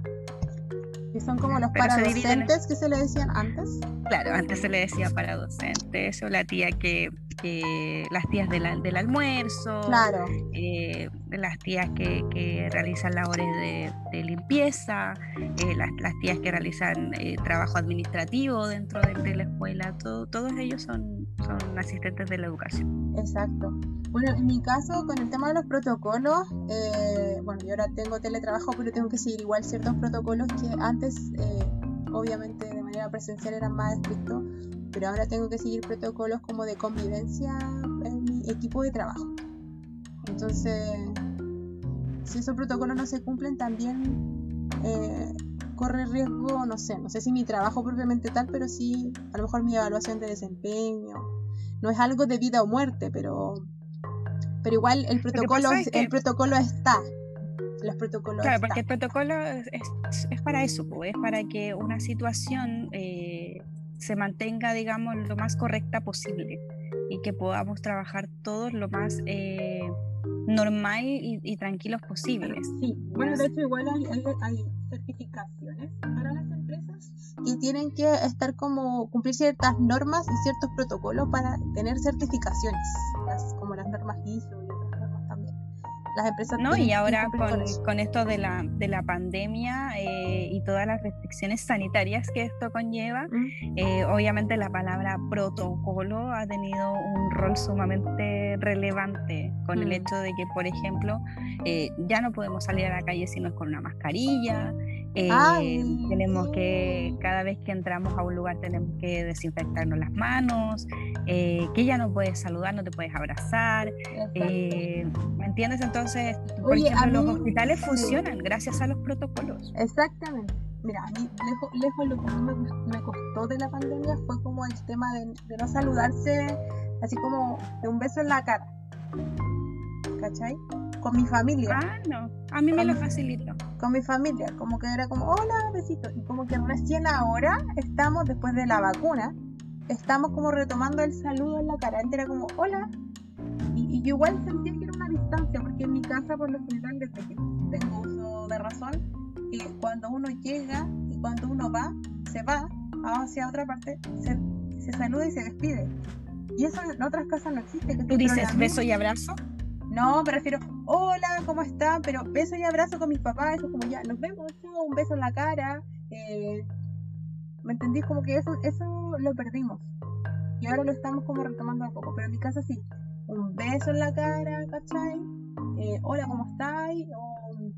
[SPEAKER 1] Y son como los paradocentes que se le decían antes.
[SPEAKER 2] Claro, antes se le decía paradocentes o la tía que las tías del almuerzo,
[SPEAKER 1] claro.
[SPEAKER 2] Eh, las tías que, realizan labores de, limpieza, eh, las, tías que realizan eh, trabajo administrativo dentro de, la escuela, todos ellos son, son asistentes de la educación.
[SPEAKER 1] Exacto. Bueno, en mi caso, con el tema de los protocolos, bueno, yo ahora tengo teletrabajo, pero tengo que seguir igual ciertos protocolos que antes, obviamente de manera presencial, eran más estrictos pero ahora tengo que seguir protocolos como de convivencia en mi equipo de trabajo. Entonces, si esos protocolos no se cumplen, también eh, corre riesgo, no sé, no sé si mi trabajo propiamente tal, pero sí a lo mejor mi evaluación de desempeño. No es algo de vida o muerte, pero, pero igual el protocolo, el protocolo está. Los protocolos
[SPEAKER 2] claro, porque el protocolo es, es, para eso, es para que una situación eh, se mantenga, digamos, lo más correcta posible y que podamos trabajar todos lo más eh, normal y, tranquilos posibles.
[SPEAKER 1] Sí, bueno, de hecho igual hay, hay, certificaciones para las que tienen que estar como cumplir ciertas normas y ciertos protocolos para tener certificaciones, como las normas ISO las empresas.
[SPEAKER 2] No, y ahora con, esto de la, de la pandemia eh, y todas las restricciones sanitarias que esto conlleva, eh, obviamente la palabra protocolo ha tenido un rol sumamente relevante con el hecho de que, por ejemplo, eh, ya no podemos salir a la calle si no es con una mascarilla, eh, tenemos que, cada vez que entramos a un lugar, tenemos que desinfectarnos las manos, eh, que ya no puedes saludar, no te puedes abrazar. Eh, ¿Me entiendes? Entonces, por ejemplo, los hospitales funcionan gracias a los protocolos.
[SPEAKER 1] Exactamente. Mira, a mí lejos, lejos lo que a mí me, costó de la pandemia fue como el tema de, de no saludarse así como de un beso en la cara. ¿Cachai? Con mi familia.
[SPEAKER 2] Ah, no, a mí me lo facilitó.
[SPEAKER 1] Con mi familia, como que era como, hola, besito. Y como que recién ahora estamos, después de la vacuna, estamos como retomando el saludo en la cara. Antes era como, hola. Y, yo igual sentía que era una distancia, porque en mi casa, por lo general, desde que tengo uso de razón, que cuando uno llega y cuando uno va, se va hacia otra parte, se, se saluda y se despide. Y eso en otras casas no existe.
[SPEAKER 2] ¿Tú dices beso y abrazo?
[SPEAKER 1] No, me refiero, hola, ¿cómo están? Pero beso y abrazo con mis papás, eso como ya, nos vemos, un beso en la cara. Eh, ¿Me entendís? Como que eso, eso lo perdimos. Y ahora lo estamos como retomando a poco. Pero en mi casa sí, un beso en la cara, ¿cachai? Eh, hola, ¿cómo estáis? O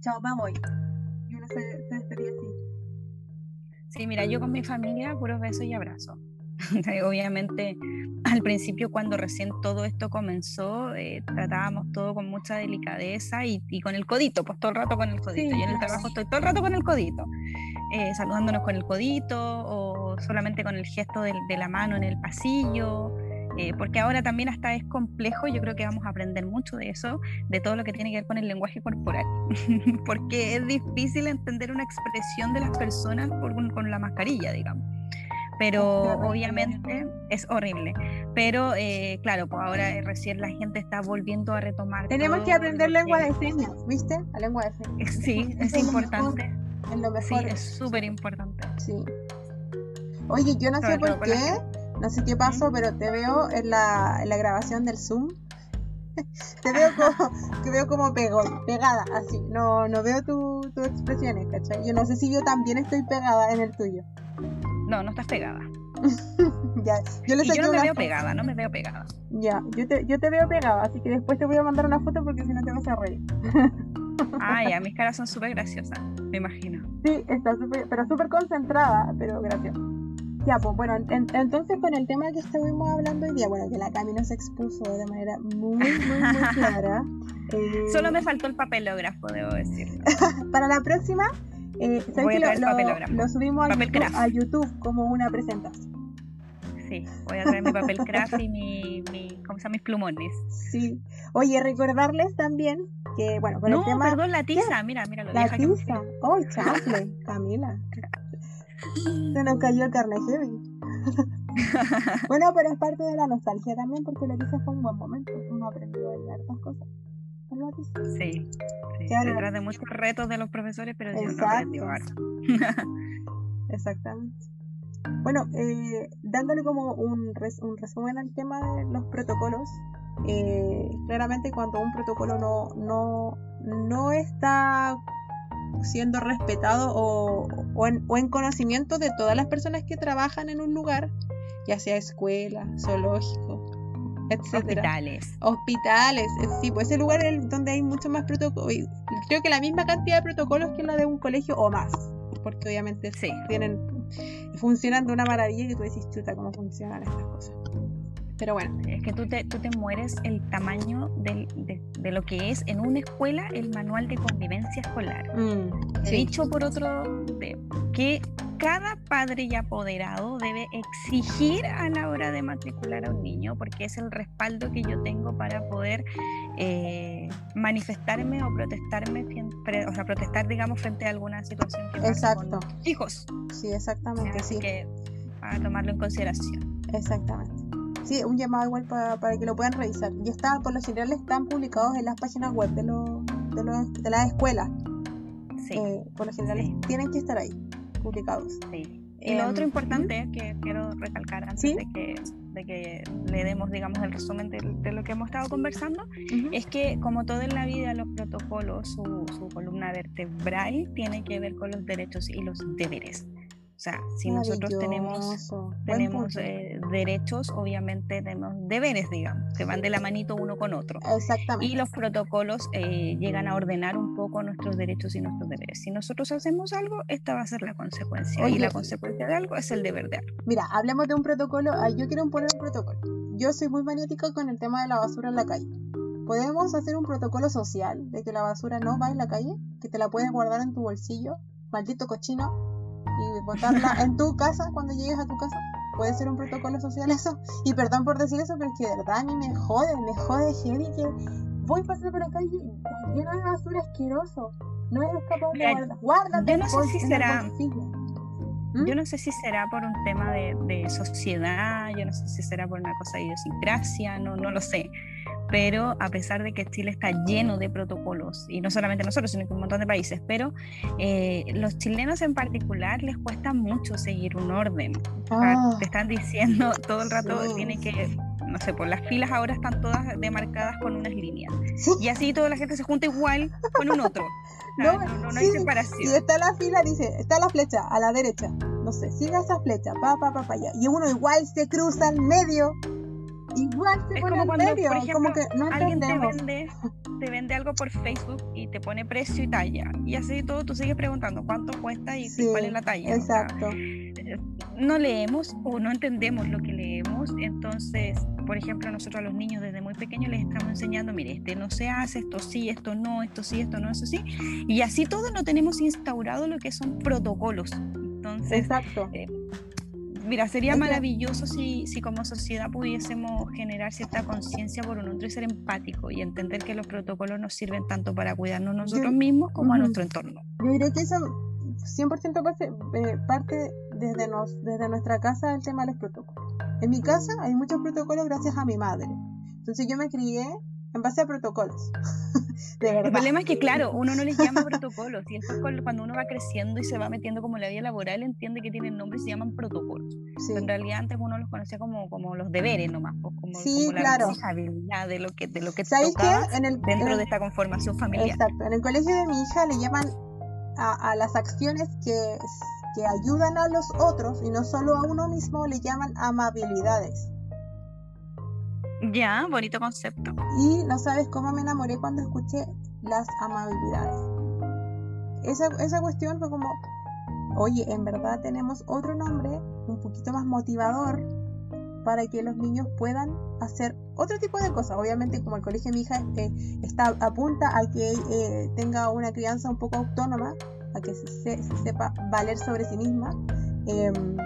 [SPEAKER 1] chao, me voy. Y uno se, se despedía así.
[SPEAKER 2] Sí, mira, yo con mi familia, puros besos y abrazos. Obviamente, al principio, cuando recién todo esto comenzó, eh, tratábamos todo con mucha delicadeza y, con el codito, pues todo el rato con el codito. Yo en el trabajo estoy todo el rato con el codito, eh, saludándonos con el codito o solamente con el gesto de, la mano en el pasillo. Eh, porque ahora también hasta es complejo, yo creo que vamos a aprender mucho de eso, de todo lo que tiene que ver con el lenguaje corporal, porque es difícil entender una expresión de las personas con la mascarilla, digamos pero obviamente es horrible. Pero eh, claro, pues ahora recién la gente está volviendo a retomar.
[SPEAKER 1] Tenemos que aprender lengua de señas, ¿viste? La lengua de señas.
[SPEAKER 2] Sí, es, importante.
[SPEAKER 1] Es lo mejor.
[SPEAKER 2] Sí, es súper importante.
[SPEAKER 1] Sí. Oye, yo no sé por qué, no sé qué pasó, pero te veo en la, en la grabación del Zoom. te veo como, te veo como pegada, así. No, no veo tus tu expresiones, ¿cachai? Yo no sé si yo también estoy pegada en el tuyo.
[SPEAKER 2] No, no estás pegada.
[SPEAKER 1] ya, yo,
[SPEAKER 2] y yo no me veo pegada, no me veo pegada.
[SPEAKER 1] Ya, yo te, yo te veo pegada, así que después te voy a mandar una foto porque si no te vas a reír.
[SPEAKER 2] ah, ya, mis caras son súper graciosas, me imagino.
[SPEAKER 1] Sí, está súper, pero súper concentrada, pero graciosa. Ya, pues bueno, entonces con el tema que estuvimos hablando hoy día, bueno, que la Cami nos expuso de manera muy, muy, muy clara.
[SPEAKER 2] Eh, Solo me faltó el papelógrafo, debo decir.
[SPEAKER 1] Para la próxima eh, Voy a lo, lo, subimos a YouTube, como una presentación.
[SPEAKER 2] Sí, voy a traer mi papel craft y mi, mi, ¿cómo se llama? mis plumones.
[SPEAKER 1] Sí. Oye, recordarles también que, bueno, con
[SPEAKER 2] no,
[SPEAKER 1] el tema...
[SPEAKER 2] perdón, la tiza, mira, mira, lo
[SPEAKER 1] La
[SPEAKER 2] me
[SPEAKER 1] tiza. Oh, chafle, Camila. Se nos cayó el carne heavy. bueno, pero es parte de la nostalgia también porque la tiza fue un buen momento. Uno aprendió a bailar estas cosas.
[SPEAKER 2] Sí, sí,
[SPEAKER 1] Claro.
[SPEAKER 2] detrás de muchos retos de los profesores, pero
[SPEAKER 1] Exacto.
[SPEAKER 2] aprendió harto.
[SPEAKER 1] Exactamente. Bueno, eh, dándole como un, res- un resumen al tema de los protocolos, eh, claramente cuando un protocolo no, no, no está siendo respetado o, o en, o en conocimiento de todas las personas que trabajan en un lugar, ya sea escuela, zoológico, etcétera
[SPEAKER 2] Hospitales.
[SPEAKER 1] hospitales, eh, sí, pues ese lugar es donde hay mucho más protocolos, creo que la misma cantidad de protocolos que la de un colegio o más, porque obviamente
[SPEAKER 2] Sí.
[SPEAKER 1] tienen, funcionan de una maravilla que tú decís, chuta, cómo funcionan estas cosas. Pero bueno,
[SPEAKER 2] Es que tú te, tú te mueres el tamaño del- de, de lo que es en una escuela el manual de convivencia escolar.
[SPEAKER 1] mm, sí,
[SPEAKER 2] Dicho por otro, de, que cada padre y apoderado debe exigir a la hora de matricular a un niño, porque es el respaldo que yo tengo para poder eh, manifestarme o protestarme, o sea, protestar, digamos, frente a alguna situación que
[SPEAKER 1] Exacto.
[SPEAKER 2] con hijos.
[SPEAKER 1] sí, exactamente,
[SPEAKER 2] Así
[SPEAKER 1] sí,
[SPEAKER 2] que para tomarlo en consideración.
[SPEAKER 1] exactamente. Sí, un llamado igual pa- para que lo puedan revisar. Y está, por lo general están publicados en las páginas web de, los de, los de las escuelas.
[SPEAKER 2] Sí.
[SPEAKER 1] Eh, por lo general
[SPEAKER 2] Sí.
[SPEAKER 1] tienen que estar ahí, publicados.
[SPEAKER 2] Sí. Y lo
[SPEAKER 1] Em,
[SPEAKER 2] otro importante que quiero recalcar antes
[SPEAKER 1] ¿Sí?
[SPEAKER 2] de, que, de que le demos, digamos, el resumen de, de lo que hemos estado conversando, es que como todo en la vida, los protocolos, su, su columna vertebral tiene que ver con los derechos y los deberes. O sea, si nosotros tenemos, eh, derechos, obviamente tenemos deberes, digamos, que van de la manito uno con otro.
[SPEAKER 1] Exactamente.
[SPEAKER 2] Y los protocolos eh, llegan a ordenar un poco nuestros derechos y nuestros deberes. Si nosotros hacemos algo, esta va a ser la consecuencia. y la consecuencia de algo es el deber de algo.
[SPEAKER 1] Mira, hablemos de un protocolo. Yo quiero poner un protocolo. Yo soy muy maniática con el tema de la basura en la calle. ¿Podemos hacer un protocolo social de que la basura no va en la calle? Que te la puedes guardar en tu bolsillo, maldito cochino, y botarla en tu casa cuando llegues a tu casa. ¿Puede ser un protocolo social eso? Y perdón por decir eso, pero es que de verdad a mí me jode, me jode heavy que voy pasando por la calle y lleno de basura asqueroso. No eres capaz de guardar. Guárdate
[SPEAKER 2] yo no sé si será-.
[SPEAKER 1] ¿Mm?
[SPEAKER 2] Yo no sé si será por un tema de, de sociedad, yo no sé si será por una cosa de idiosincrasia, no, no lo sé. Pero a pesar de que Chile está lleno de protocolos, y no solamente nosotros, sino que un montón de países, pero eh, los chilenos en particular les cuesta mucho seguir un orden. O sea,
[SPEAKER 1] Ah,
[SPEAKER 2] te están diciendo todo el rato,
[SPEAKER 1] Sí.
[SPEAKER 2] tiene que, no sé, por las filas ahora están todas demarcadas con unas líneas.
[SPEAKER 1] Sí.
[SPEAKER 2] Y así toda la gente se junta igual con un otro. O sea,
[SPEAKER 1] No,
[SPEAKER 2] no, no, no hay
[SPEAKER 1] sí,
[SPEAKER 2] separación.
[SPEAKER 1] Y está la fila, dice, está la flecha a la derecha. No sé, siga esa flecha, pa, pa, pa, pa, allá. Y uno igual se cruza al medio. Igual se
[SPEAKER 2] Es como cuando,
[SPEAKER 1] medio.
[SPEAKER 2] por ejemplo,
[SPEAKER 1] como que no
[SPEAKER 2] alguien te vende, te vende algo por Facebook y te pone precio y talla. Y así todo tú sigues preguntando cuánto cuesta y
[SPEAKER 1] Sí,
[SPEAKER 2] cuál es la talla. O sea,
[SPEAKER 1] Exacto.
[SPEAKER 2] no leemos o no entendemos lo que leemos. Entonces, por ejemplo, nosotros a los niños desde muy pequeños les estamos enseñando, mire, este no se hace, esto sí, esto no, esto sí, esto no, eso sí. Y así todo no tenemos instaurado lo que son protocolos. Entonces,
[SPEAKER 1] Exacto.
[SPEAKER 2] Mira, sería maravilloso si, si como sociedad pudiésemos generar cierta conciencia por un otro y ser empático y entender que los protocolos nos sirven tanto para cuidarnos nosotros mismos como a nuestro entorno.
[SPEAKER 1] Yo creo que eso 100% parte, eh, parte desde, nos, desde nuestra casa el tema de los protocolos. En mi casa hay muchos protocolos gracias a mi madre. Entonces yo me crié en base a protocolos. de verdad.
[SPEAKER 2] El problema es que, claro, uno no les llama protocolos y después cuando- uno va creciendo y se va metiendo como en la vida laboral, entiende que tienen nombre y se llaman protocolos.
[SPEAKER 1] Sí.
[SPEAKER 2] En realidad antes uno los conocía como, como los deberes nomás, pues, como,
[SPEAKER 1] Sí,
[SPEAKER 2] como la responsabilidad de lo que, de lo que
[SPEAKER 1] ¿Sabéis
[SPEAKER 2] tocaba
[SPEAKER 1] qué? En el, en
[SPEAKER 2] dentro
[SPEAKER 1] el-
[SPEAKER 2] de esta conformación familiar.
[SPEAKER 1] Exacto. En el colegio de mi hija le llaman a, a las acciones que, que ayudan a los otros y no solo a uno mismo, le llaman amabilidades.
[SPEAKER 2] Ya, bonito concepto.
[SPEAKER 1] Y no sabes cómo me enamoré cuando escuché las amabilidades. Esa, esa cuestión fue como, oye, en verdad tenemos otro nombre un poquito más motivador para que los niños puedan hacer otro tipo de cosas. Obviamente, como el colegio de mi hija eh, está apunta a que eh, tenga una crianza un poco autónoma, a que se, se- se sepa valer sobre sí misma. em,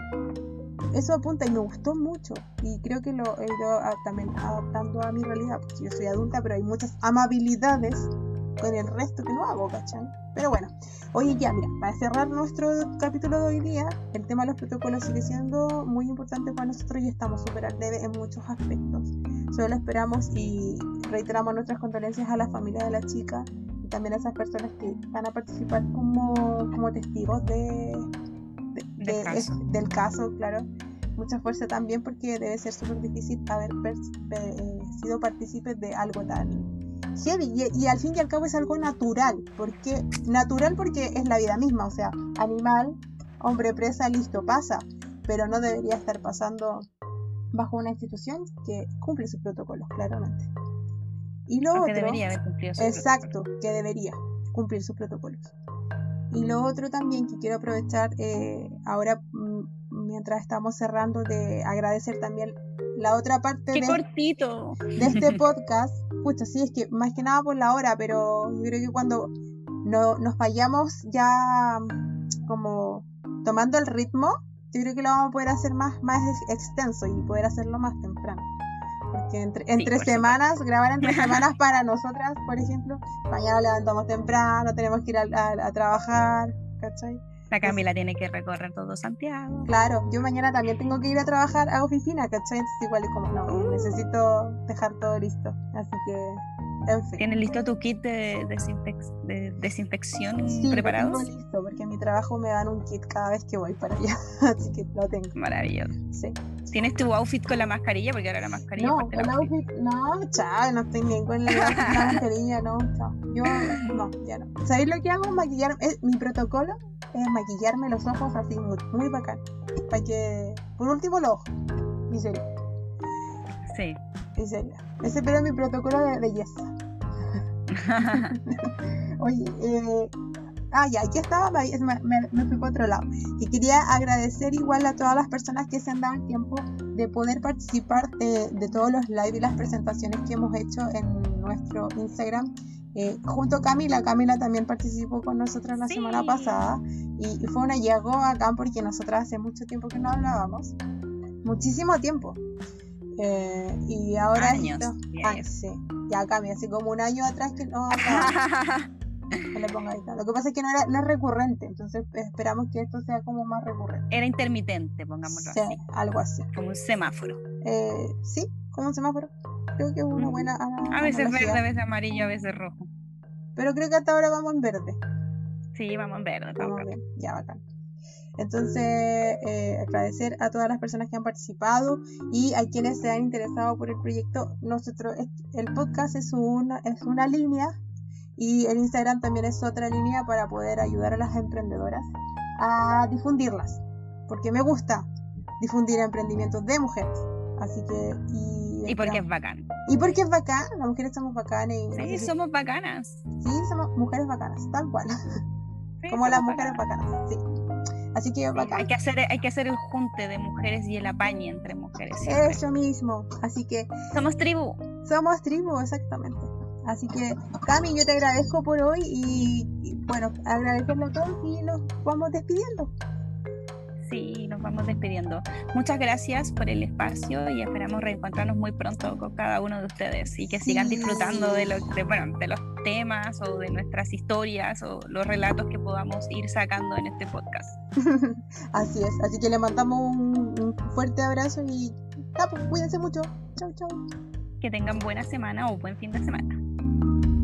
[SPEAKER 1] eso apunta y me gustó mucho. Y creo que lo he ido también adaptando a mi realidad, porque yo soy adulta, pero hay muchas amabilidades con el resto que no hago, ¿cachai? Pero bueno, oye ya, mira, para cerrar nuestro capítulo de hoy día, el tema de los protocolos sigue siendo muy importante para nosotros y estamos súper al en muchos aspectos. Solo esperamos y reiteramos nuestras condolencias a la familia de la chica y también a esas personas que van a participar como, como testigos de, del, caso. del caso, claro. Mucha fuerza también porque debe ser súper difícil haber eh, sido partícipes de algo tan y, al fin y al cabo es algo natural. porque Natural porque es la vida misma. O sea, animal, hombre presa, listo, pasa. Pero no debería estar pasando bajo una institución que cumple sus protocolos, claramente. Y lo otro.
[SPEAKER 2] debería haber cumplido
[SPEAKER 1] Exacto, que debería cumplir sus protocolos. Y lo otro también que quiero aprovechar eh, ahora, mm, mientras estamos cerrando, de agradecer también la otra parte
[SPEAKER 2] de, cortito.
[SPEAKER 1] de este podcast. Pucha, sí, es que más que nada por la hora, pero yo creo que cuando no, nos vayamos ya mm, como tomando el ritmo, yo creo que lo vamos a poder hacer más, más extenso y poder hacerlo más temprano. Porque entre, entre semanas, grabar entre semanas para nosotras, por ejemplo, mañana levantamos temprano, tenemos que ir a, a trabajar, ¿cachai?
[SPEAKER 2] La Camila tiene que recorrer todo Santiago.
[SPEAKER 1] Claro, yo mañana también tengo que ir a trabajar a oficina, ¿cachai? Entonces igual es como, no, necesito dejar todo listo. Así que, en fin.
[SPEAKER 2] ¿Tienes listo tu kit de, de desinfección
[SPEAKER 1] sí,
[SPEAKER 2] preparado?
[SPEAKER 1] Sí, tengo listo, porque en mi trabajo me dan un kit cada vez que voy para allá. Así que lo tengo.
[SPEAKER 2] Maravilloso.
[SPEAKER 1] Sí.
[SPEAKER 2] ¿Tienes tu outfit con la mascarilla? Porque ahora la mascarilla.
[SPEAKER 1] No, el outfit, no, chao, no estoy bien con la, la mascarilla, no, chao. Yo, no, ya no. ¿Sabéis lo que hago? Maquillar, es, mi protocolo es maquillarme los ojos así muy, muy bacán. Para que, por último, los ojos. En serio.
[SPEAKER 2] Sí.
[SPEAKER 1] En serio. Ese pero es mi protocolo de belleza. Oye, eh, ah, ya, aquí estaba, me, me, fui para otro lado. Y quería agradecer igual a todas las personas que se han dado el tiempo de poder participar de, de todos los live y las presentaciones que hemos hecho en nuestro Instagram. Eh, junto a Camila, Camila también participó con nosotros la semana pasada. Y, fue una llegó acá porque nosotras hace mucho tiempo que no hablábamos, muchísimo tiempo. Eh, y ahora
[SPEAKER 2] Años,
[SPEAKER 1] ah, sí, ya Camila, así como un año atrás que no hablábamos. Lo que pasa es que no, era, no es recurrente, entonces esperamos que esto sea como más recurrente.
[SPEAKER 2] Era intermitente, pongámoslo
[SPEAKER 1] sí,
[SPEAKER 2] así.
[SPEAKER 1] algo así.
[SPEAKER 2] Como un semáforo.
[SPEAKER 1] Eh, sí, como un semáforo. Creo que es una buena.
[SPEAKER 2] A veces verde, a veces amarillo, a veces rojo.
[SPEAKER 1] Pero creo que hasta ahora vamos en verde.
[SPEAKER 2] Sí, vamos en verde. Vamos
[SPEAKER 1] bien, ya bacán. Entonces, eh, agradecer a todas las personas que han participado y a quienes se han interesado por el proyecto. Nosotros, el podcast es una, es una línea y el Instagram también es otra línea para poder ayudar a las emprendedoras a difundirlas. Porque me gusta difundir emprendimientos de mujeres. Así que,
[SPEAKER 2] y, porque es bacán.
[SPEAKER 1] Y porque es bacán, las mujeres somos bacanas.
[SPEAKER 2] sí, somos bacanas.
[SPEAKER 1] Sí, somos mujeres bacanas, tal cual. Como las mujeres bacanas. sí. Así que bacán.
[SPEAKER 2] Hay que, hacer, hay que hacer el junte de mujeres y el apañe entre mujeres.
[SPEAKER 1] Eso mismo. Así que.
[SPEAKER 2] Somos tribu.
[SPEAKER 1] Somos tribu, exactamente. Así que, Cami, yo te agradezco por hoy y, y bueno, agradecerle a todos y nos vamos despidiendo.
[SPEAKER 2] Sí, nos vamos despidiendo. Muchas gracias por el espacio y esperamos reencontrarnos muy pronto con cada uno de ustedes y que sigan disfrutando de, lo, de, bueno, de los temas o de nuestras historias o los relatos que podamos ir sacando en este podcast.
[SPEAKER 1] así es, así que le mandamos un, fuerte abrazo y pues, cuídense mucho. Chau, chau.
[SPEAKER 2] Que tengan buena semana o buen fin de semana.